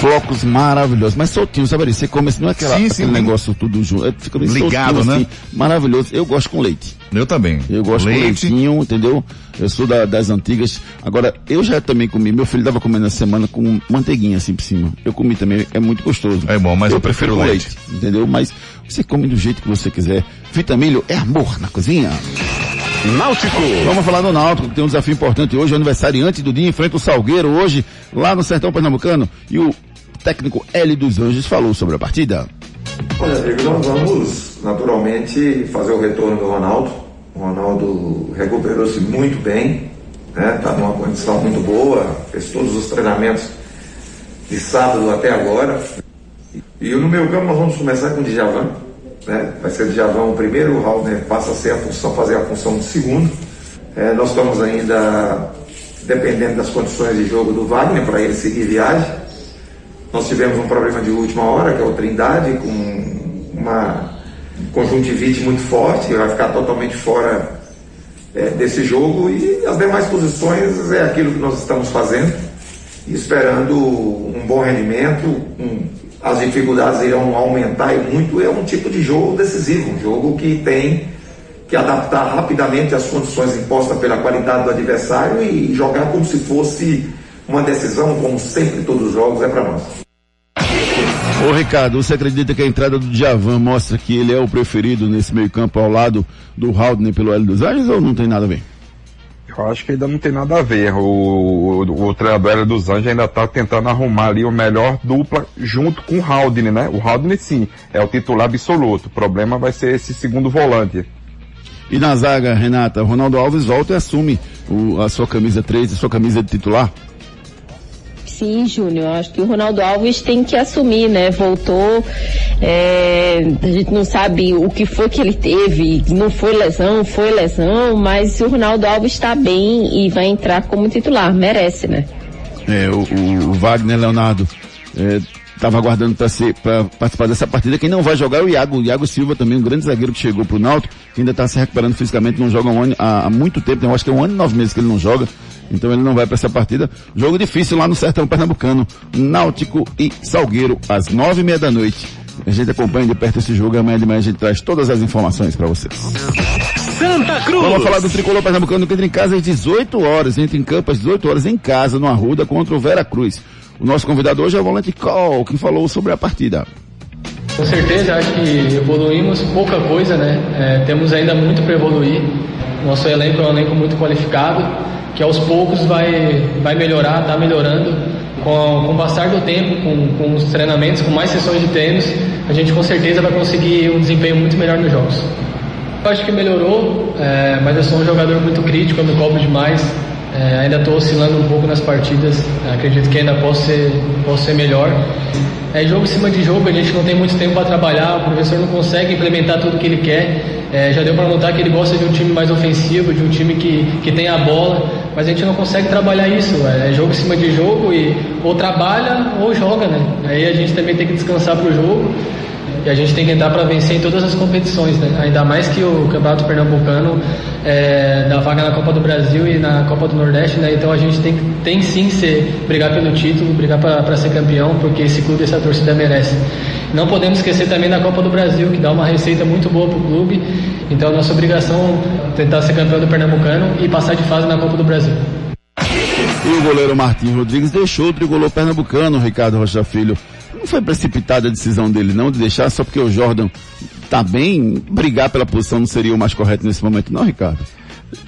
Flocos maravilhosos, mas soltinho, sabe? Ari? Você come assim, não é aquela, Sim, sim, aquele negócio tudo junto. é, Fica bem Ligado, soltinho, né? assim, maravilhoso. Eu gosto com leite. Eu também. Eu gosto com Leite. leitinho, entendeu? Eu sou da- das antigas. Agora, eu já também comi. Meu filho tava comendo essa semana com manteiguinha assim por cima. Eu comi também, é muito gostoso. É bom, mas eu prefiro com leite. Entendeu? Mas você come do jeito que você quiser. Vitamilho é amor na cozinha. Náutico. Vamos falar do Náutico, que tem um desafio importante hoje, o aniversariante do dia enfrenta o Salgueiro hoje, lá no Sertão Pernambucano. E o técnico L dos Anjos falou sobre a partida. Olha, amigo, nós vamos naturalmente fazer o retorno do Ronaldo. O Ronaldo recuperou-se muito bem, né? Está numa condição muito boa, fez todos os treinamentos de sábado até agora. E no meu campo nós vamos começar com o Djavan, né? Vai ser o Djavan o primeiro, o Raul né, passa a ser a função, fazer a função de segundo. É, nós estamos ainda dependendo das condições de jogo do Wagner para ele seguir viagem. Nós tivemos um problema de última hora, que é o Trindade, com uma conjuntivite muito forte, vai ficar totalmente fora é, desse jogo. E as demais posições é aquilo que nós estamos fazendo, esperando um bom rendimento. um- as dificuldades irão aumentar e muito. É um tipo de jogo decisivo, um jogo que tem que adaptar rapidamente às condições impostas pela qualidade do adversário e jogar como se fosse uma decisão, como sempre todos os jogos é para nós. Ô Ricardo, você acredita que a entrada do Djavan mostra que ele é o preferido nesse meio campo ao lado do Haldner pelo Hélio dos Anjos ou não tem nada a ver? Eu acho que ainda não tem nada a ver. O, o, o treinador Hélio dos Anjos ainda está tentando arrumar ali o melhor dupla junto com o Haldner, né? O Haldner sim, é o titular absoluto. O problema vai ser esse segundo volante. E na zaga, Renata, Ronaldo Alves volta e assume o, a sua camisa 3, a sua camisa de titular? Sim, Júnior. Acho que o Ronaldo Alves tem que assumir, né? Voltou. É, a gente não sabe o que foi que ele teve. Não foi lesão, foi lesão, mas o Ronaldo Alves está bem e vai entrar como titular. Merece, né? É, o, o, Wagner Leonardo. É, estava aguardando para participar dessa partida. Quem não vai jogar é o Iago, o Iago Silva também, um grande zagueiro que chegou pro Náutico, que ainda está se recuperando fisicamente, não joga um ano, há, há, muito tempo, eu acho que é um ano e nove meses que ele não joga. Então ele não vai para essa partida. Jogo difícil lá no sertão pernambucano, Náutico e Salgueiro, às nove e meia da noite. A gente acompanha de perto esse jogo e amanhã de manhã a gente traz todas as informações para vocês. Santa Cruz! Vamos falar do tricolor pernambucano que entra em casa às 18 horas, entra em campo às 18 horas em casa, no Arruda, contra o Vera Cruz. O nosso convidado hoje é o volante Col, que falou sobre a partida. Com certeza, acho que evoluímos pouca coisa, né? É, temos ainda muito para evoluir. Nosso elenco é um elenco muito qualificado, que aos poucos vai, vai melhorar, está melhorando. Com, com o passar do tempo, com, com os treinamentos, com mais sessões de treinos, a gente com certeza vai conseguir um desempenho muito melhor nos jogos. Eu acho que melhorou, é, mas eu sou um jogador muito crítico, eu me cobro demais. É, ainda estou oscilando um pouco nas partidas, acredito que ainda posso ser, posso ser melhor. É jogo em cima de jogo, a gente não tem muito tempo para trabalhar, o professor não consegue implementar tudo que ele quer. É, já deu para notar que ele gosta de um time mais ofensivo, de um time que, que tem a bola, mas a gente não consegue trabalhar isso. É jogo em cima de jogo e ou trabalha ou joga, né? Aí a gente também tem que descansar para o jogo e a gente tem que entrar para vencer em todas as competições, né? Ainda mais que o Campeonato Pernambucano é, dá vaga na Copa do Brasil e na Copa do Nordeste, né? Então a gente tem, tem sim ser brigar pelo título, brigar para ser campeão, porque esse clube, essa torcida merece. Não podemos esquecer também da Copa do Brasil, que dá uma receita muito boa para o clube. Então, nossa obrigação é tentar ser campeão do Pernambucano e passar de fase na Copa do Brasil. E o goleiro Martins Rodrigues deixou o tricolor pernambucano, Ricardo Rocha Filho, não foi precipitada a decisão dele não de deixar só porque o Jordan tá bem, brigar pela posição não seria o mais correto nesse momento não, Ricardo?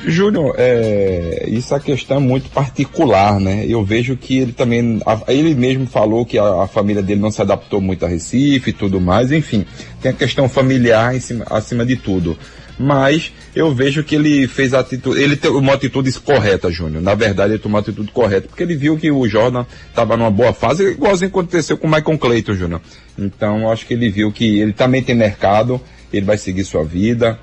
Júnior, é, isso é questão muito particular, né? Eu vejo que ele também, a, ele mesmo falou que a, a, família dele não se adaptou muito a Recife e tudo mais, enfim, tem a questão familiar cima, acima de tudo mas eu vejo que ele fez atitude, ele tomou uma atitude correta, Júnior. Na verdade, ele tomou uma atitude correta, porque ele viu que o Jordan estava numa boa fase, igualzinho aconteceu com o Michael Clayton, Júnior. Então, acho que ele viu que ele também tem mercado, ele vai seguir sua vida.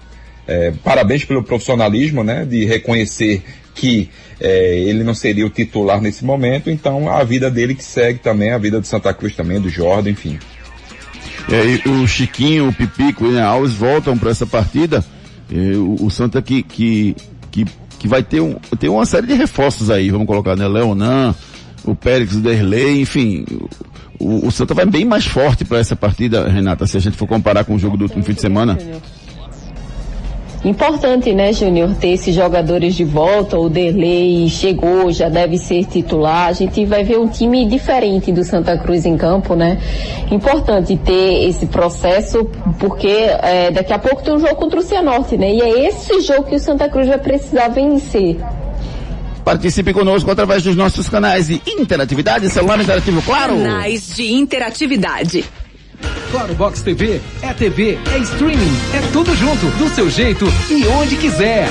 É, parabéns pelo profissionalismo, né, de reconhecer que é, ele não seria o titular nesse momento, então a vida dele que segue também, a vida do Santa Cruz também, do Jordan, enfim. É, o Chiquinho, o Pipico e o Alves voltam para essa partida o, o, Santa que, que, que, que vai ter, um, ter uma série de reforços aí, vamos colocar, né? Leonan, o Pérez, o Derlei, enfim. O, o Santa vai bem mais forte para essa partida, Renata, se a gente for comparar com o jogo do último fim de semana. Importante, né, Júnior, ter esses jogadores de volta. O Derlei chegou, já deve ser titular. A gente vai ver um time diferente do Santa Cruz em campo, né? Importante ter esse processo, porque é, daqui a pouco tem um jogo contra o Cianorte, né? E é esse jogo que o Santa Cruz vai precisar vencer. Participe conosco através dos nossos canais de interatividade, celular interativo, claro. Canais de interatividade. Claro Box TV é TV, é streaming, é tudo junto, do seu jeito e onde quiser.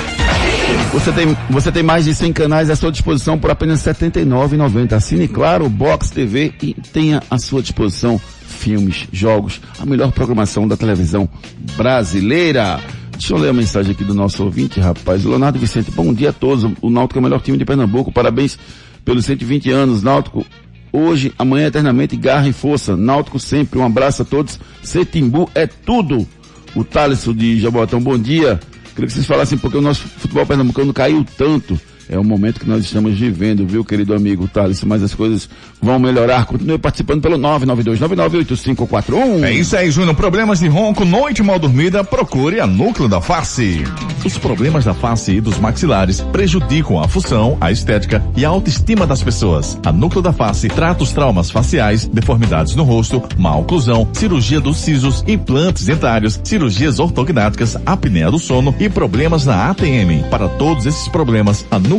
Você tem, você tem mais de 100 canais à sua disposição por apenas R$ 79,90. Assine Claro Box TV e tenha à sua disposição filmes, jogos, a melhor programação da televisão brasileira. Deixa eu ler a mensagem aqui do nosso ouvinte, rapaz. Leonardo Vicente, bom dia a todos. O Náutico é o melhor time de Pernambuco. Parabéns pelos 120 anos. Náutico hoje, amanhã eternamente, garra e força. Náutico sempre. Um abraço a todos. Cetimbu é tudo. O Thaleson de Jabotão, bom dia. Queria que vocês falassem porque o nosso futebol pernambucano caiu tanto. É o momento que nós estamos vivendo, viu, querido amigo Thales? Mas as coisas vão melhorar. Continue participando pelo 992998541. É isso aí, Júnior. Problemas de ronco, noite mal dormida, procure a Núcleo da Face. Os problemas da face e dos maxilares prejudicam a função, a estética e a autoestima das pessoas. A Núcleo da Face trata os traumas faciais, deformidades no rosto, má oclusão, cirurgia dos sisos, implantes dentários, cirurgias ortognáticas, apneia do sono e problemas na ATM. Para todos esses problemas, a Núcleo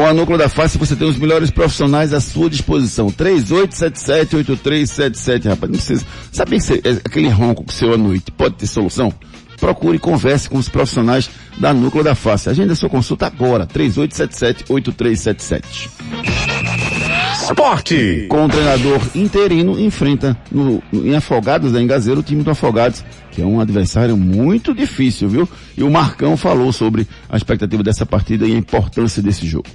com a Núcleo da Face você tem os melhores profissionais à sua disposição. 3877-8377, rapaz. Não precisa. Sabia que você, é aquele ronco que seu à noite pode ter solução? Procure e converse com os profissionais da Núcleo da Face. Agenda sua consulta agora. 3877-8377. Esporte. Com o treinador interino, enfrenta no, no, em Afogados, em Gazeiro, o time do Afogados, que é um adversário muito difícil, viu? E o Marcão falou sobre a expectativa dessa partida e a importância desse jogo.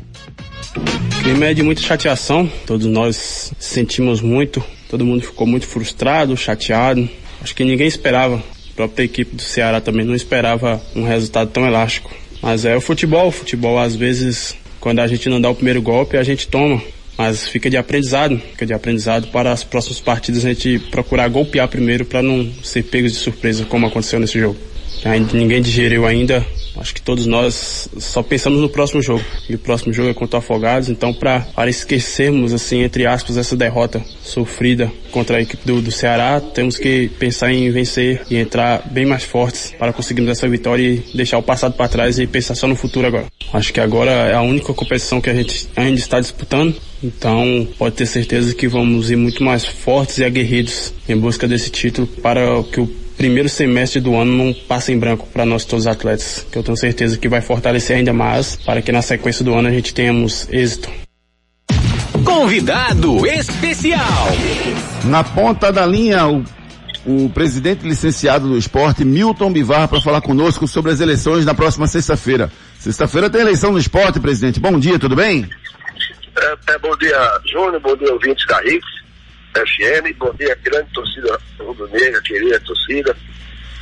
clima é de muita chateação, todos nós sentimos muito, todo mundo ficou muito frustrado, chateado. Acho que ninguém esperava, a própria equipe do Ceará também não esperava um resultado tão elástico. Mas é o futebol, o futebol às vezes, quando a gente não dá o primeiro golpe, a gente toma. Mas fica de aprendizado, fica de aprendizado para as próximas partidas a gente procurar golpear primeiro para não ser pegos de surpresa como aconteceu nesse jogo. Ainda, ninguém digeriu ainda, acho que todos nós só pensamos no próximo jogo. E o próximo jogo é contra o Afogados, então para, esquecermos, assim, entre aspas, essa derrota sofrida contra a equipe do, do Ceará, temos que pensar em vencer e entrar bem mais fortes para conseguirmos essa vitória e deixar o passado para trás e pensar só no futuro agora. Acho que agora é a única competição que a gente ainda está disputando, então pode ter certeza que vamos ir muito mais fortes e aguerridos em busca desse título para que o primeiro semestre do ano não passe em branco para nós todos os atletas, que eu tenho certeza que vai fortalecer ainda mais para que na sequência do ano a gente tenhamos êxito. Convidado especial. Na ponta da linha, o, o presidente licenciado do esporte, Milton Bivar, para falar conosco sobre as eleições na próxima sexta-feira. Sexta-feira tem eleição no esporte, presidente. Bom dia, tudo bem? É, é, bom dia, Júnior, bom dia, ouvintes da Rix, FM, bom dia, grande torcida rubro-negra, querida torcida.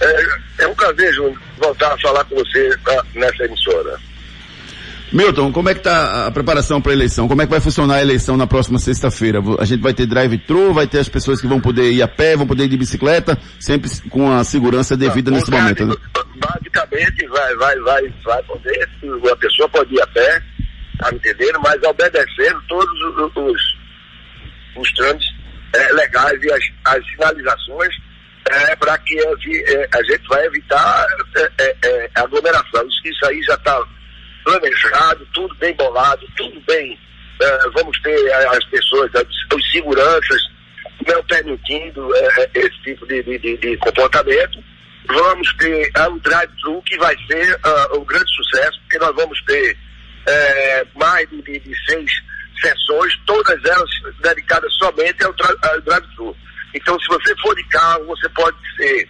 É, é, um prazer, Júnior, voltar a falar com você tá, nessa emissora. Milton, como é que tá a preparação para a eleição? Como é que vai funcionar a eleição na próxima sexta-feira? A gente vai ter drive-thru, vai ter as pessoas que vão poder ir a pé, vão poder ir de bicicleta, sempre com a segurança devida nesse momento, né? Basicamente, vai, vai, vai, vai poder, a pessoa pode ir a pé, tá me entendendo? Mas obedecendo todos os, os, os trâmites é, legais e as, as sinalizações é, para que a, é, a, gente vai evitar é, é, é, aglomeração. Isso, isso aí já está planejado, tudo bem bolado, tudo bem. vamos ter as pessoas, os seguranças não permitindo esse tipo de, de, de, de, comportamento. Vamos ter o drive-thru que vai ser uh, um grande sucesso, porque nós vamos ter mais de, de seis sessões, todas elas dedicadas somente ao, ao drive-thru. Então, se você for de carro, você pode ser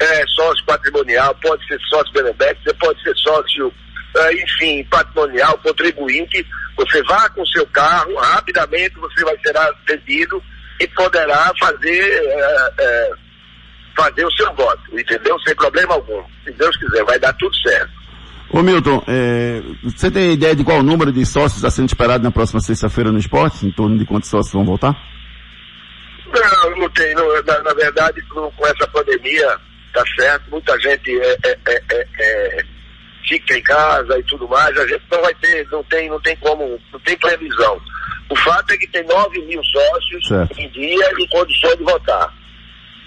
é, sócio patrimonial, pode ser sócio beneficiário, você pode ser sócio, é, enfim, patrimonial, contribuinte. Você vá com seu carro, rapidamente você vai ser atendido e poderá fazer, é, é, fazer o seu voto, entendeu? Sem problema algum. Se Deus quiser, vai dar tudo certo. Ô Milton, é, você tem ideia de qual o número de sócios está sendo esperado na próxima sexta-feira no esporte? Em torno de quantos sócios vão voltar? Não, não tem. Não, na, na, verdade, com essa pandemia, tá certo, muita gente é, é, é, é, fica em casa e tudo mais, a gente não vai ter, não tem, não tem como, não tem previsão. O fato é que tem 9 mil sócios certo. em dia e condições de votar.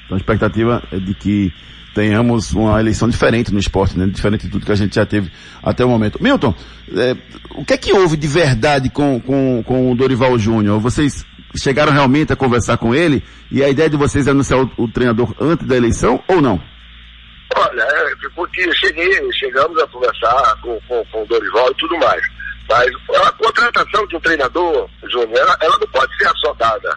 Então a expectativa é de que tenhamos uma eleição diferente no esporte, né? diferente de tudo que a gente já teve até o momento. Milton, é, o que é que houve de verdade com, com, com o Dorival Júnior? Vocês chegaram realmente a conversar com ele e a ideia de vocês é anunciar o, o treinador antes da eleição ou não? Olha, é, porque cheguei, chegamos a conversar com, com, com o Dorival e tudo mais. Mas a contratação de um treinador, Júnior, ela, ela não pode ser assodada.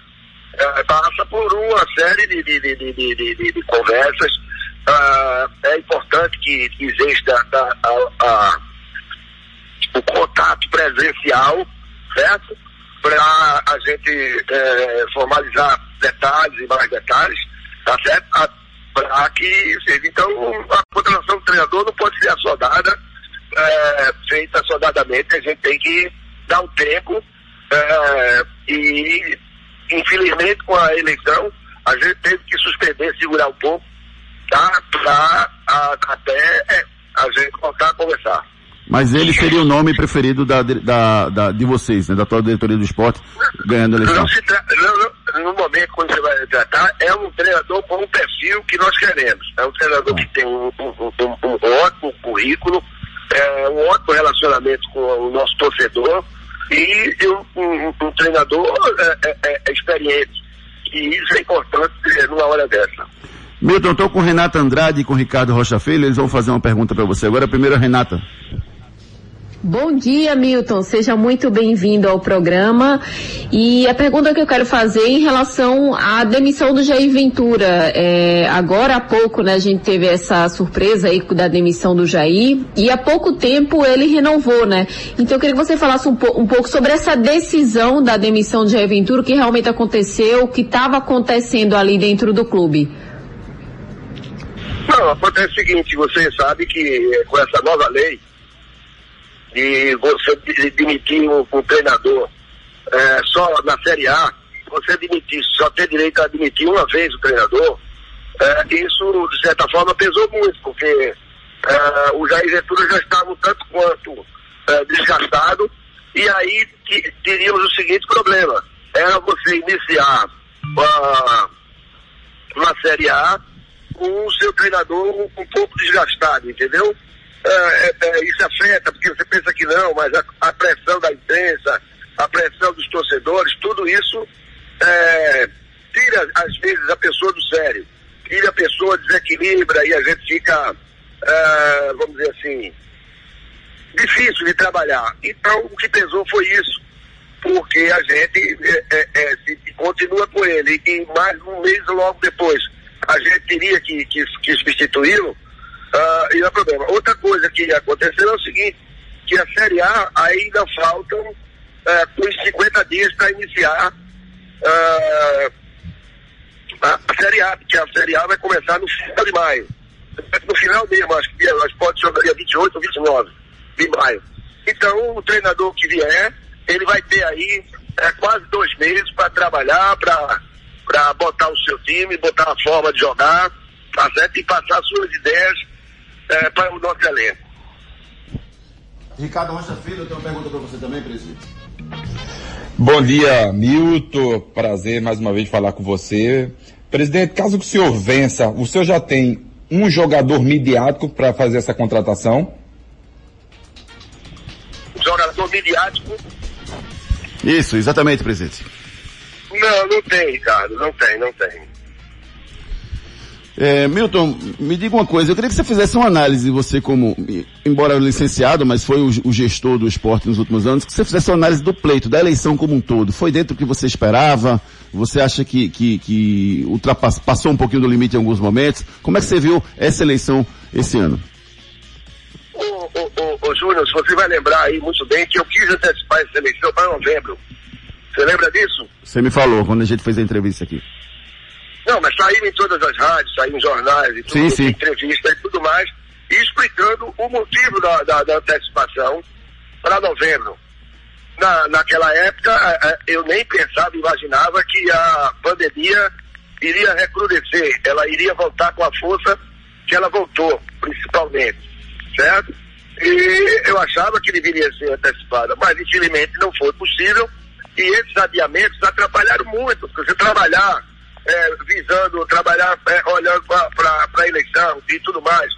Ela passa por uma série de, de, de, de conversas. Ah, é importante que, exista a, a, a, o contato presencial, certo? Para a gente eh, formalizar detalhes e mais detalhes, tá certo? Para que seja. Então, a contratação do treinador não pode ser assodada é, feita soldadamente, a gente tem que dar um tempo é, e infelizmente com a eleição a gente teve que suspender, segurar um pouco, Pra a, até é, a gente voltar a conversar. Mas ele seria o nome preferido da, da, da, de vocês, né? Da atual diretoria do esporte, ganhando a eleição. Tra... não, não, no momento quando você vai tratar, é um treinador com um perfil que nós queremos. É um treinador que tem um, um, um, um ótimo currículo, é, um ótimo relacionamento com o nosso torcedor e um, um, treinador é, é, é experiente. E isso é importante numa hora dessa. Milton, estou com Renata Andrade e com Ricardo Rocha Filho, eles vão fazer uma pergunta para você. Agora, primeiro, Renata. Bom dia, Milton. Seja muito bem-vindo ao programa. E a pergunta que eu quero fazer em relação à demissão do Jair Ventura. É, agora há pouco, né, a gente teve essa surpresa aí da demissão do Jair e há pouco tempo ele renovou, né? Então eu queria que você falasse um, po um pouco sobre essa decisão da demissão do Jair Ventura, o que realmente aconteceu, o que estava acontecendo ali dentro do clube. Não, acontece o seguinte, você sabe que com essa nova lei, de você demitir um, um treinador é, só na Série A, você demitir, só ter direito a admitir uma vez o treinador, é, isso de certa forma pesou muito, porque é, o Jair Ventura já estava tanto quanto é, desgastado, e aí teríamos o seguinte problema, era você iniciar uh, na Série A o seu treinador um, pouco desgastado, entendeu? É, é, é, isso afeta, porque você pensa que não, mas a, a, pressão da imprensa, a pressão dos torcedores, tudo isso é, tira, às vezes, a pessoa do sério. Tira a pessoa, desequilibra e a gente fica, é, vamos dizer assim, difícil de trabalhar. Então, o que pesou foi isso. Porque a gente é, continua com ele e mais um mês logo depois a gente teria que, que, que substituí-lo, Uh, e não é problema. Outra coisa que aconteceu é o seguinte, que a Série A ainda faltam uh, uns 50 dias para iniciar uh, a Série A, porque a Série A vai começar no final de maio. No final mesmo, acho que nós pode jogar dia 28 ou 29 de maio. Então, o treinador que vier, ele vai ter aí é, quase dois meses para trabalhar, para botar o seu time, botar a forma de jogar, tá certo? E passar suas ideias é, para o nosso elenco. Ricardo Rocha Filho, eu tenho uma pergunta para você também, presidente. Bom dia, Milton. Prazer mais uma vez falar com você. Presidente, caso que o senhor vença, o senhor já tem um jogador midiático para fazer essa contratação? Jogador midiático? Isso, exatamente, presidente. Não, não tem, Ricardo, não tem, não tem. É, Milton, me diga uma coisa, eu queria que você fizesse uma análise, você como, embora licenciado, mas foi o, o, gestor do esporte nos últimos anos, que você fizesse uma análise do pleito, da eleição como um todo. Foi dentro do que você esperava? Você acha que, que, que ultrapassou um pouquinho do limite em alguns momentos? Como é que você viu essa eleição esse ano? Ô, ô, ô, ô Júnior, você vai lembrar aí muito bem que eu quis antecipar essa eleição para novembro. Você lembra disso? Você me falou quando a gente fez a entrevista aqui. Não, mas saiu em todas as rádios, saiu em jornais e tudo, sim, sim. entrevista e tudo mais, e explicando o motivo da, da, da antecipação para novembro. Na, naquela época, é, é, eu nem pensava, imaginava que a pandemia iria recrudescer, ela iria voltar com a força que ela voltou, principalmente, certo? E eu achava que deveria ser antecipada, mas infelizmente não foi possível, e esses adiamentos atrapalharam muito, porque você trabalhar é, visando trabalhar, é, olhando para a eleição e tudo mais.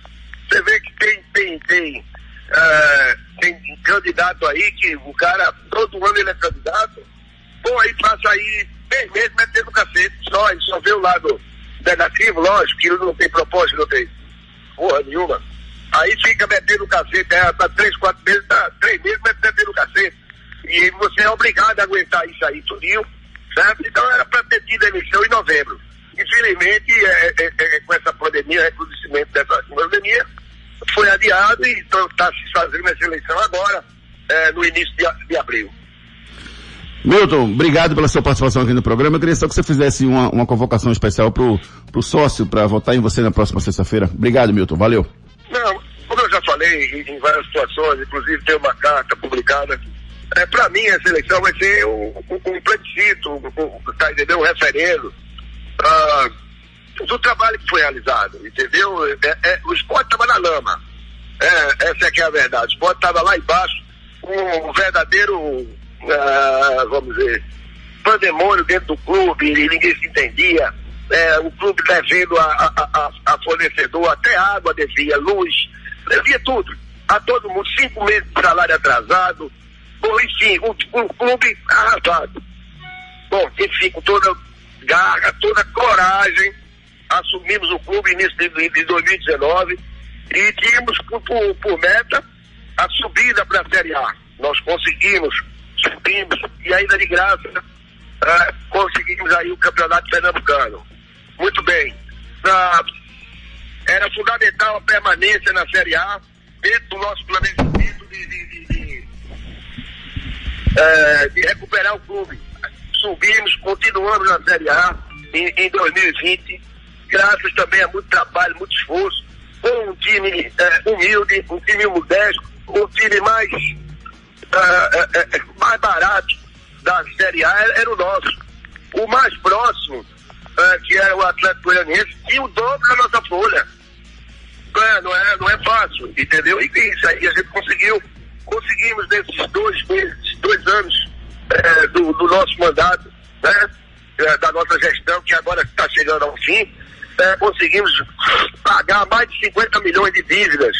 Você vê que tem, tem, tem, é, tem candidato aí que o cara, todo ano ele é candidato, bom, aí passa aí bem meses metendo cacete, só, só vê o lado negativo, lógico, que não tem proposta, não tem porra nenhuma. Aí fica metendo cacete, é, tá três, quatro meses, tá três meses metendo cacete. E você é obrigado a aguentar isso aí tudinho, certo? Então era para ter tido eleição em novembro. Infelizmente, é, é, é, com essa pandemia, recrudescimento dessa pandemia, foi adiado e então está se fazendo essa eleição agora, é, no início de, de abril. Milton, obrigado pela sua participação aqui no programa. Eu queria só que você fizesse uma, uma convocação especial pro, pro sócio para votar em você na próxima sexta-feira. Obrigado, Milton. Valeu. Não, como eu já falei em, em várias situações, inclusive tem uma carta publicada, é, para mim essa eleição vai ser um, um, um plebiscito, um, tá? Um referendo ah, do trabalho que foi realizado, entendeu? É, é, o esporte estava na lama. É, essa é que é a verdade. O esporte estava lá embaixo, um verdadeiro ah, vamos dizer, pandemônio dentro do clube, e ninguém se entendia. É, o clube devendo a, a, a, a, fornecedor até água devia, luz, devia tudo. A todo mundo, cinco meses de salário atrasado. Bom, enfim, o, clube arrasado. Bom, enfim, com toda garra, toda coragem, assumimos o clube início de, de 2019 e tínhamos por, por meta a subida para a Série A. Nós conseguimos subimos e ainda de graça uh, conseguimos aí o campeonato pernambucano. Muito bem. Uh, era fundamental a permanência na Série A dentro do nosso planejamento de, de, de, uh, de recuperar o clube. Subimos, continuamos na Série A em, em 2020, graças também a muito trabalho, muito esforço, com um time humilde, um time modesto, um time mais uh, uh, mais barato da Série A era, era, o nosso. O mais próximo, que era o Atlético Goianiense, tinha o dobro da nossa folha. É, não, é, não é fácil, entendeu? E isso aí a gente conseguiu, conseguimos nesses dois meses, dois anos é, do, do, nosso mandato, né? É, da nossa gestão, que agora está chegando ao fim, é, conseguimos pagar mais de 50 milhões de dívidas.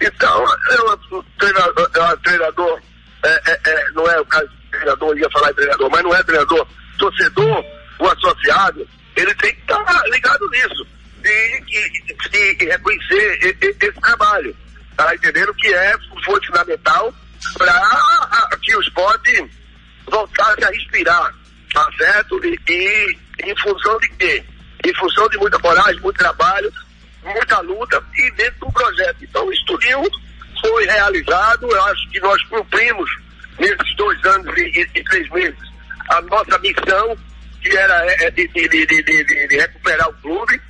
Então, eu, o treinador, eu, treinador é, é, é, não é o caso treinador, ia falar treinador, mas não é treinador, torcedor, o associado, ele tem que estar ligado nisso e, e, e reconhecer esse trabalho, tá entendendo que é, foi fundamental para que o esporte voltasse a respirar, tá certo? E, e em função de quê? Em função de muita coragem, muito trabalho, muita luta e dentro do projeto. Então, o estudinho foi realizado, eu acho que nós cumprimos nesses dois anos e, e, e três meses a nossa missão, que era é, é, de, de, de, de, recuperar o clube.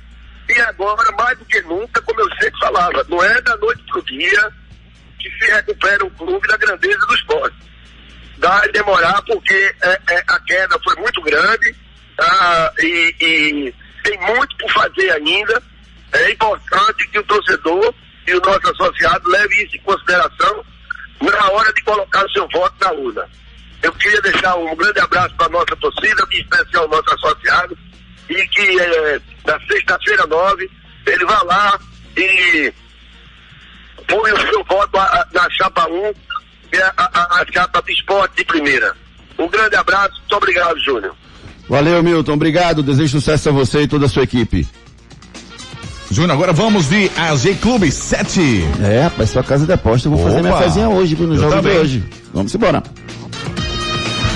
E agora, mais do que nunca, como eu sempre falava, não é da noite para o dia que se recupera o clube da grandeza do esporte. Vai demorar porque é, é, a queda foi muito grande tá? e, e tem muito por fazer ainda. É importante que o torcedor e o nosso associado leve isso em consideração na hora de colocar o seu voto na urna. Eu queria deixar um grande abraço para a nossa torcida, em especial o nosso associado, e que é, na sexta-feira nove ele vá lá e põe o seu voto a, a, na chapa 1, que é a, a, chapa de esporte de primeira. Um grande abraço, muito obrigado, Júnior. Valeu, Milton. Obrigado. Desejo sucesso a você e toda a sua equipe. Júnior, agora vamos de AG Clube 7. É, rapaz, sua casa de aposta. Eu vou Opa. fazer minha fezinha hoje, no jogo também. de hoje. Vamos embora.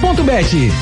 7.bet.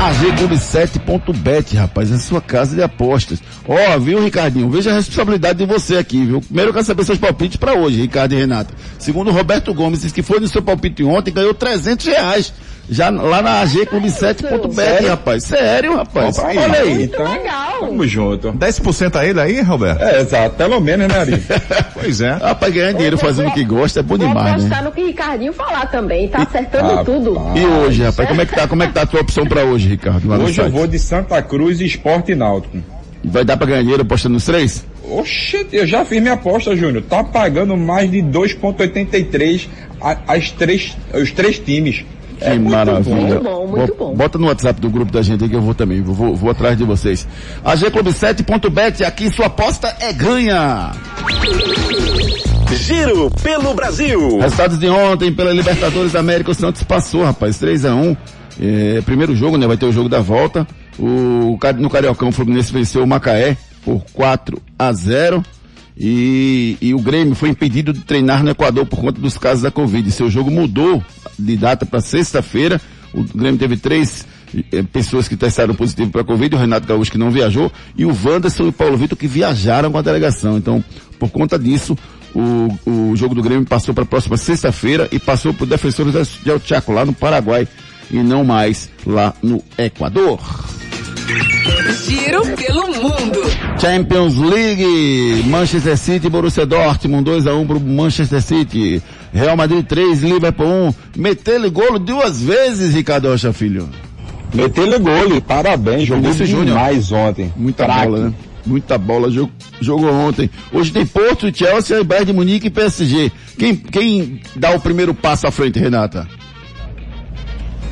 AG7.bet, rapaz, é sua casa de apostas. Ó, oh, viu, Ricardinho? Veja a responsabilidade de você aqui, viu? Primeiro eu quero saber seus palpites para hoje, Ricardo e Renata. Segundo Roberto Gomes, disse que foi no seu palpite ontem e ganhou 300 reais. Já lá na AG Clube 7.bet, rapaz. Sério, rapaz. Opa, Olha aí. Então, legal. Tamo junto. 10% a ele aí, Roberto? É, exato. Pelo menos, né, Ari? pois é. Rapaz, ganhar dinheiro fazendo o que gosta é bom demais, né? no que Ricardinho falar também. Tá acertando tudo. E hoje, rapaz, como é que tá, como é que tá a tua opção pra hoje, Ricardo? Hoje eu vou de Santa Cruz e Esporte Náutico. Vai dar pra ganhar dinheiro apostando nos três? Oxe, eu já fiz minha aposta, Júnior. Tá pagando mais de 2,83 as três, os três times. Que É maravilha. Muito bom, muito Bo- bom. Bota no WhatsApp do grupo da gente aí que eu vou também. Vou, vou, vou atrás de vocês. A G Clube 7.bet, aqui sua aposta é ganha. Giro pelo Brasil. Resultados de ontem pela Libertadores da América, o Santos passou, rapaz, 3 a 1 é, Primeiro jogo, né? Vai ter o jogo da volta. O, no Cariocão, o Fluminense venceu o Macaé por 4 a 0 e, e o Grêmio foi impedido de treinar no Equador por conta dos casos da Covid. Seu jogo mudou de data para sexta-feira. O Grêmio teve três eh, pessoas que testaram positivo para Covid, o Renato Gaúcho que não viajou, e o Wanderson e o Paulo Vitor que viajaram com a delegação. Então, por conta disso, o, o jogo do Grêmio passou para a próxima sexta-feira e passou para o Defensores de El Chaco, lá no Paraguai, e não mais lá no Equador. Giro pelo mundo. Champions League, Manchester City Borussia Dortmund, 2x1 pro Manchester City. Real Madrid 3, Liverpool 1. Meteu-lhe golo duas vezes, Ricardo Rocha Filho. Meteu-lhe gol, parabéns, jogou Júnior. demais ontem. Muita Craque. bola, né? Muita bola, jogou, jogou ontem. Hoje tem Porto, Chelsea, Bayern de Munique e PSG. Quem, quem dá o primeiro passo à frente, Renata?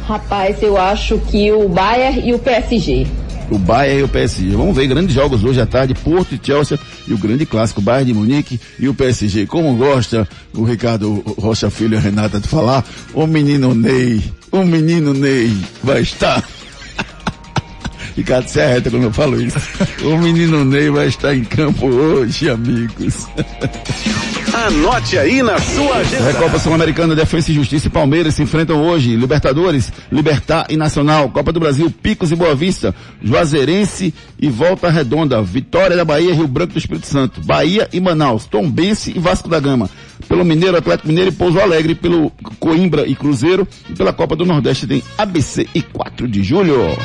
Rapaz, eu acho que o Bayern e o PSG. O Bayern e o PSG. Vamos ver grandes jogos hoje à tarde, Porto e Chelsea e o grande clássico Bayern de Munique e o PSG. Como gosta o Ricardo Rocha Filho e a Renata de falar, o menino Ney, o menino Ney vai estar. Ricardo, se arreta quando eu falo isso. O menino Ney vai estar em campo hoje, amigos. Anote aí na sua agenda. Recopa Sul-Americana, Defesa e Justiça e Palmeiras se enfrentam hoje. Libertadores, Libertar e Nacional. Copa do Brasil, Picos e Boa Vista. Juazeirense e Volta Redonda. Vitória da Bahia, Rio Branco do Espírito Santo. Bahia e Manaus. Tombense e Vasco da Gama. Pelo Mineiro, Atlético Mineiro e Pouso Alegre. Pelo Coimbra e Cruzeiro. E pela Copa do Nordeste tem ABC e 4 de julho.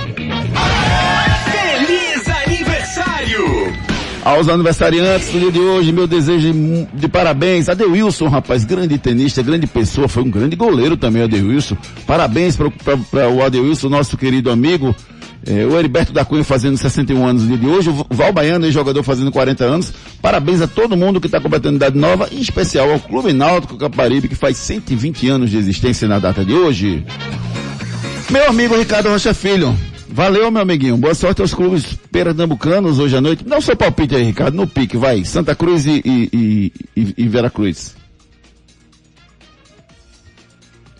Aos aniversariantes do dia de hoje, meu desejo de, de parabéns. Adeilson, rapaz, grande tenista, grande pessoa, foi um grande goleiro também, Adeilson. Parabéns para o Adeilson, nosso querido amigo. É, o Heriberto da Cunha fazendo 61 anos no dia de hoje, o Val Baiano, jogador fazendo 40 anos. Parabéns a todo mundo que está completando idade nova, em especial ao Clube Náutico Caparibe, que faz 120 anos de existência na data de hoje. Meu amigo Ricardo Rocha Filho, valeu meu amiguinho, boa sorte aos clubes pernambucanos hoje à noite. Dá o seu palpite aí, Ricardo, no pique, vai, Santa Cruz e, e, e, e Veracruz.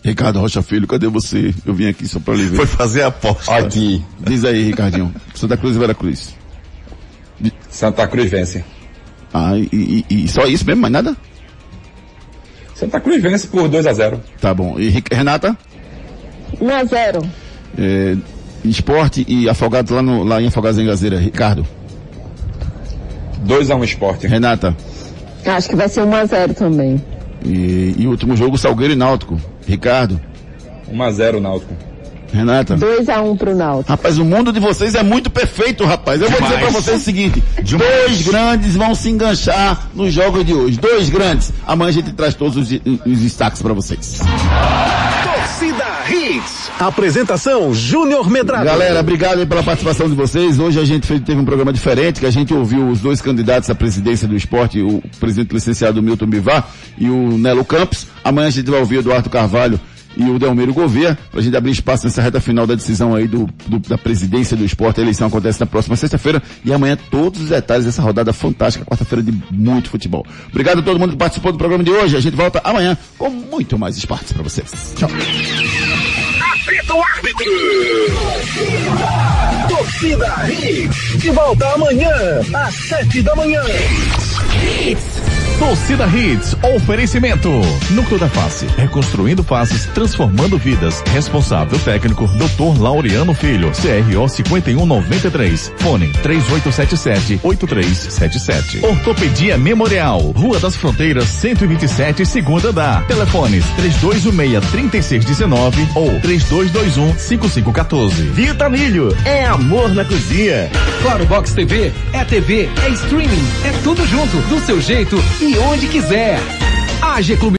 Ricardo Rocha Filho, cadê você? Eu vim aqui só pra lhe ver. Foi fazer a aposta. Aqui. Diz aí, Ricardinho. Santa Cruz e Veracruz. Santa Cruz vence. Ah, e, e- e só isso mesmo, mais nada? Santa Cruz vence por 2 a 0 Tá bom. E Renata? 1 a 0 É, esporte e Afogados lá, no, lá em Afogados em Gazeira. Ricardo? 2 a 1 esporte. Renata? Acho que vai ser 1 a 0 também. E, e o último jogo, Salgueiro e Náutico. Ricardo? 1 a 0 Náutico. Renata? 2 a 1 pro Náutico. Rapaz, o mundo de vocês é muito perfeito, rapaz. Eu vou dizer pra vocês o seguinte: dois grandes vão se enganchar nos jogos de hoje. Dois grandes. Amanhã a gente traz todos os, os destaques pra vocês. Hits. Apresentação Júnior Medrado. Galera, obrigado aí pela participação de vocês. Hoje a gente fez- teve um programa diferente, que a gente ouviu os dois candidatos à presidência do esporte, o presidente licenciado Milton Bivar e o Nelo Campos. Amanhã a gente vai ouvir o Eduardo Carvalho e o Delmiro Gouveia, pra gente abrir espaço nessa reta final da decisão aí do, do- da presidência do esporte. A eleição acontece na próxima sexta-feira e amanhã todos os detalhes dessa rodada fantástica, quarta-feira de muito futebol. Obrigado a todo mundo que participou do programa de hoje. A gente volta amanhã com muito mais esportes pra vocês. Tchau. Apita árbitro. Torcida Hits. De volta amanhã, às sete da manhã. Torcida Hits, oferecimento. Núcleo da Face, reconstruindo faces, transformando vidas. Responsável técnico, Dr. Laureano Filho, CRO 5193. Fone 3877-8377. Ortopedia Memorial, Rua das Fronteiras, 127, segunda andar. Telefones 3216-3619 ou 3221-5514. Vitamilho, é amor na cozinha. Claro Box TV, é TV, é streaming, é tudo junto, do seu jeito onde quiser. AG Clube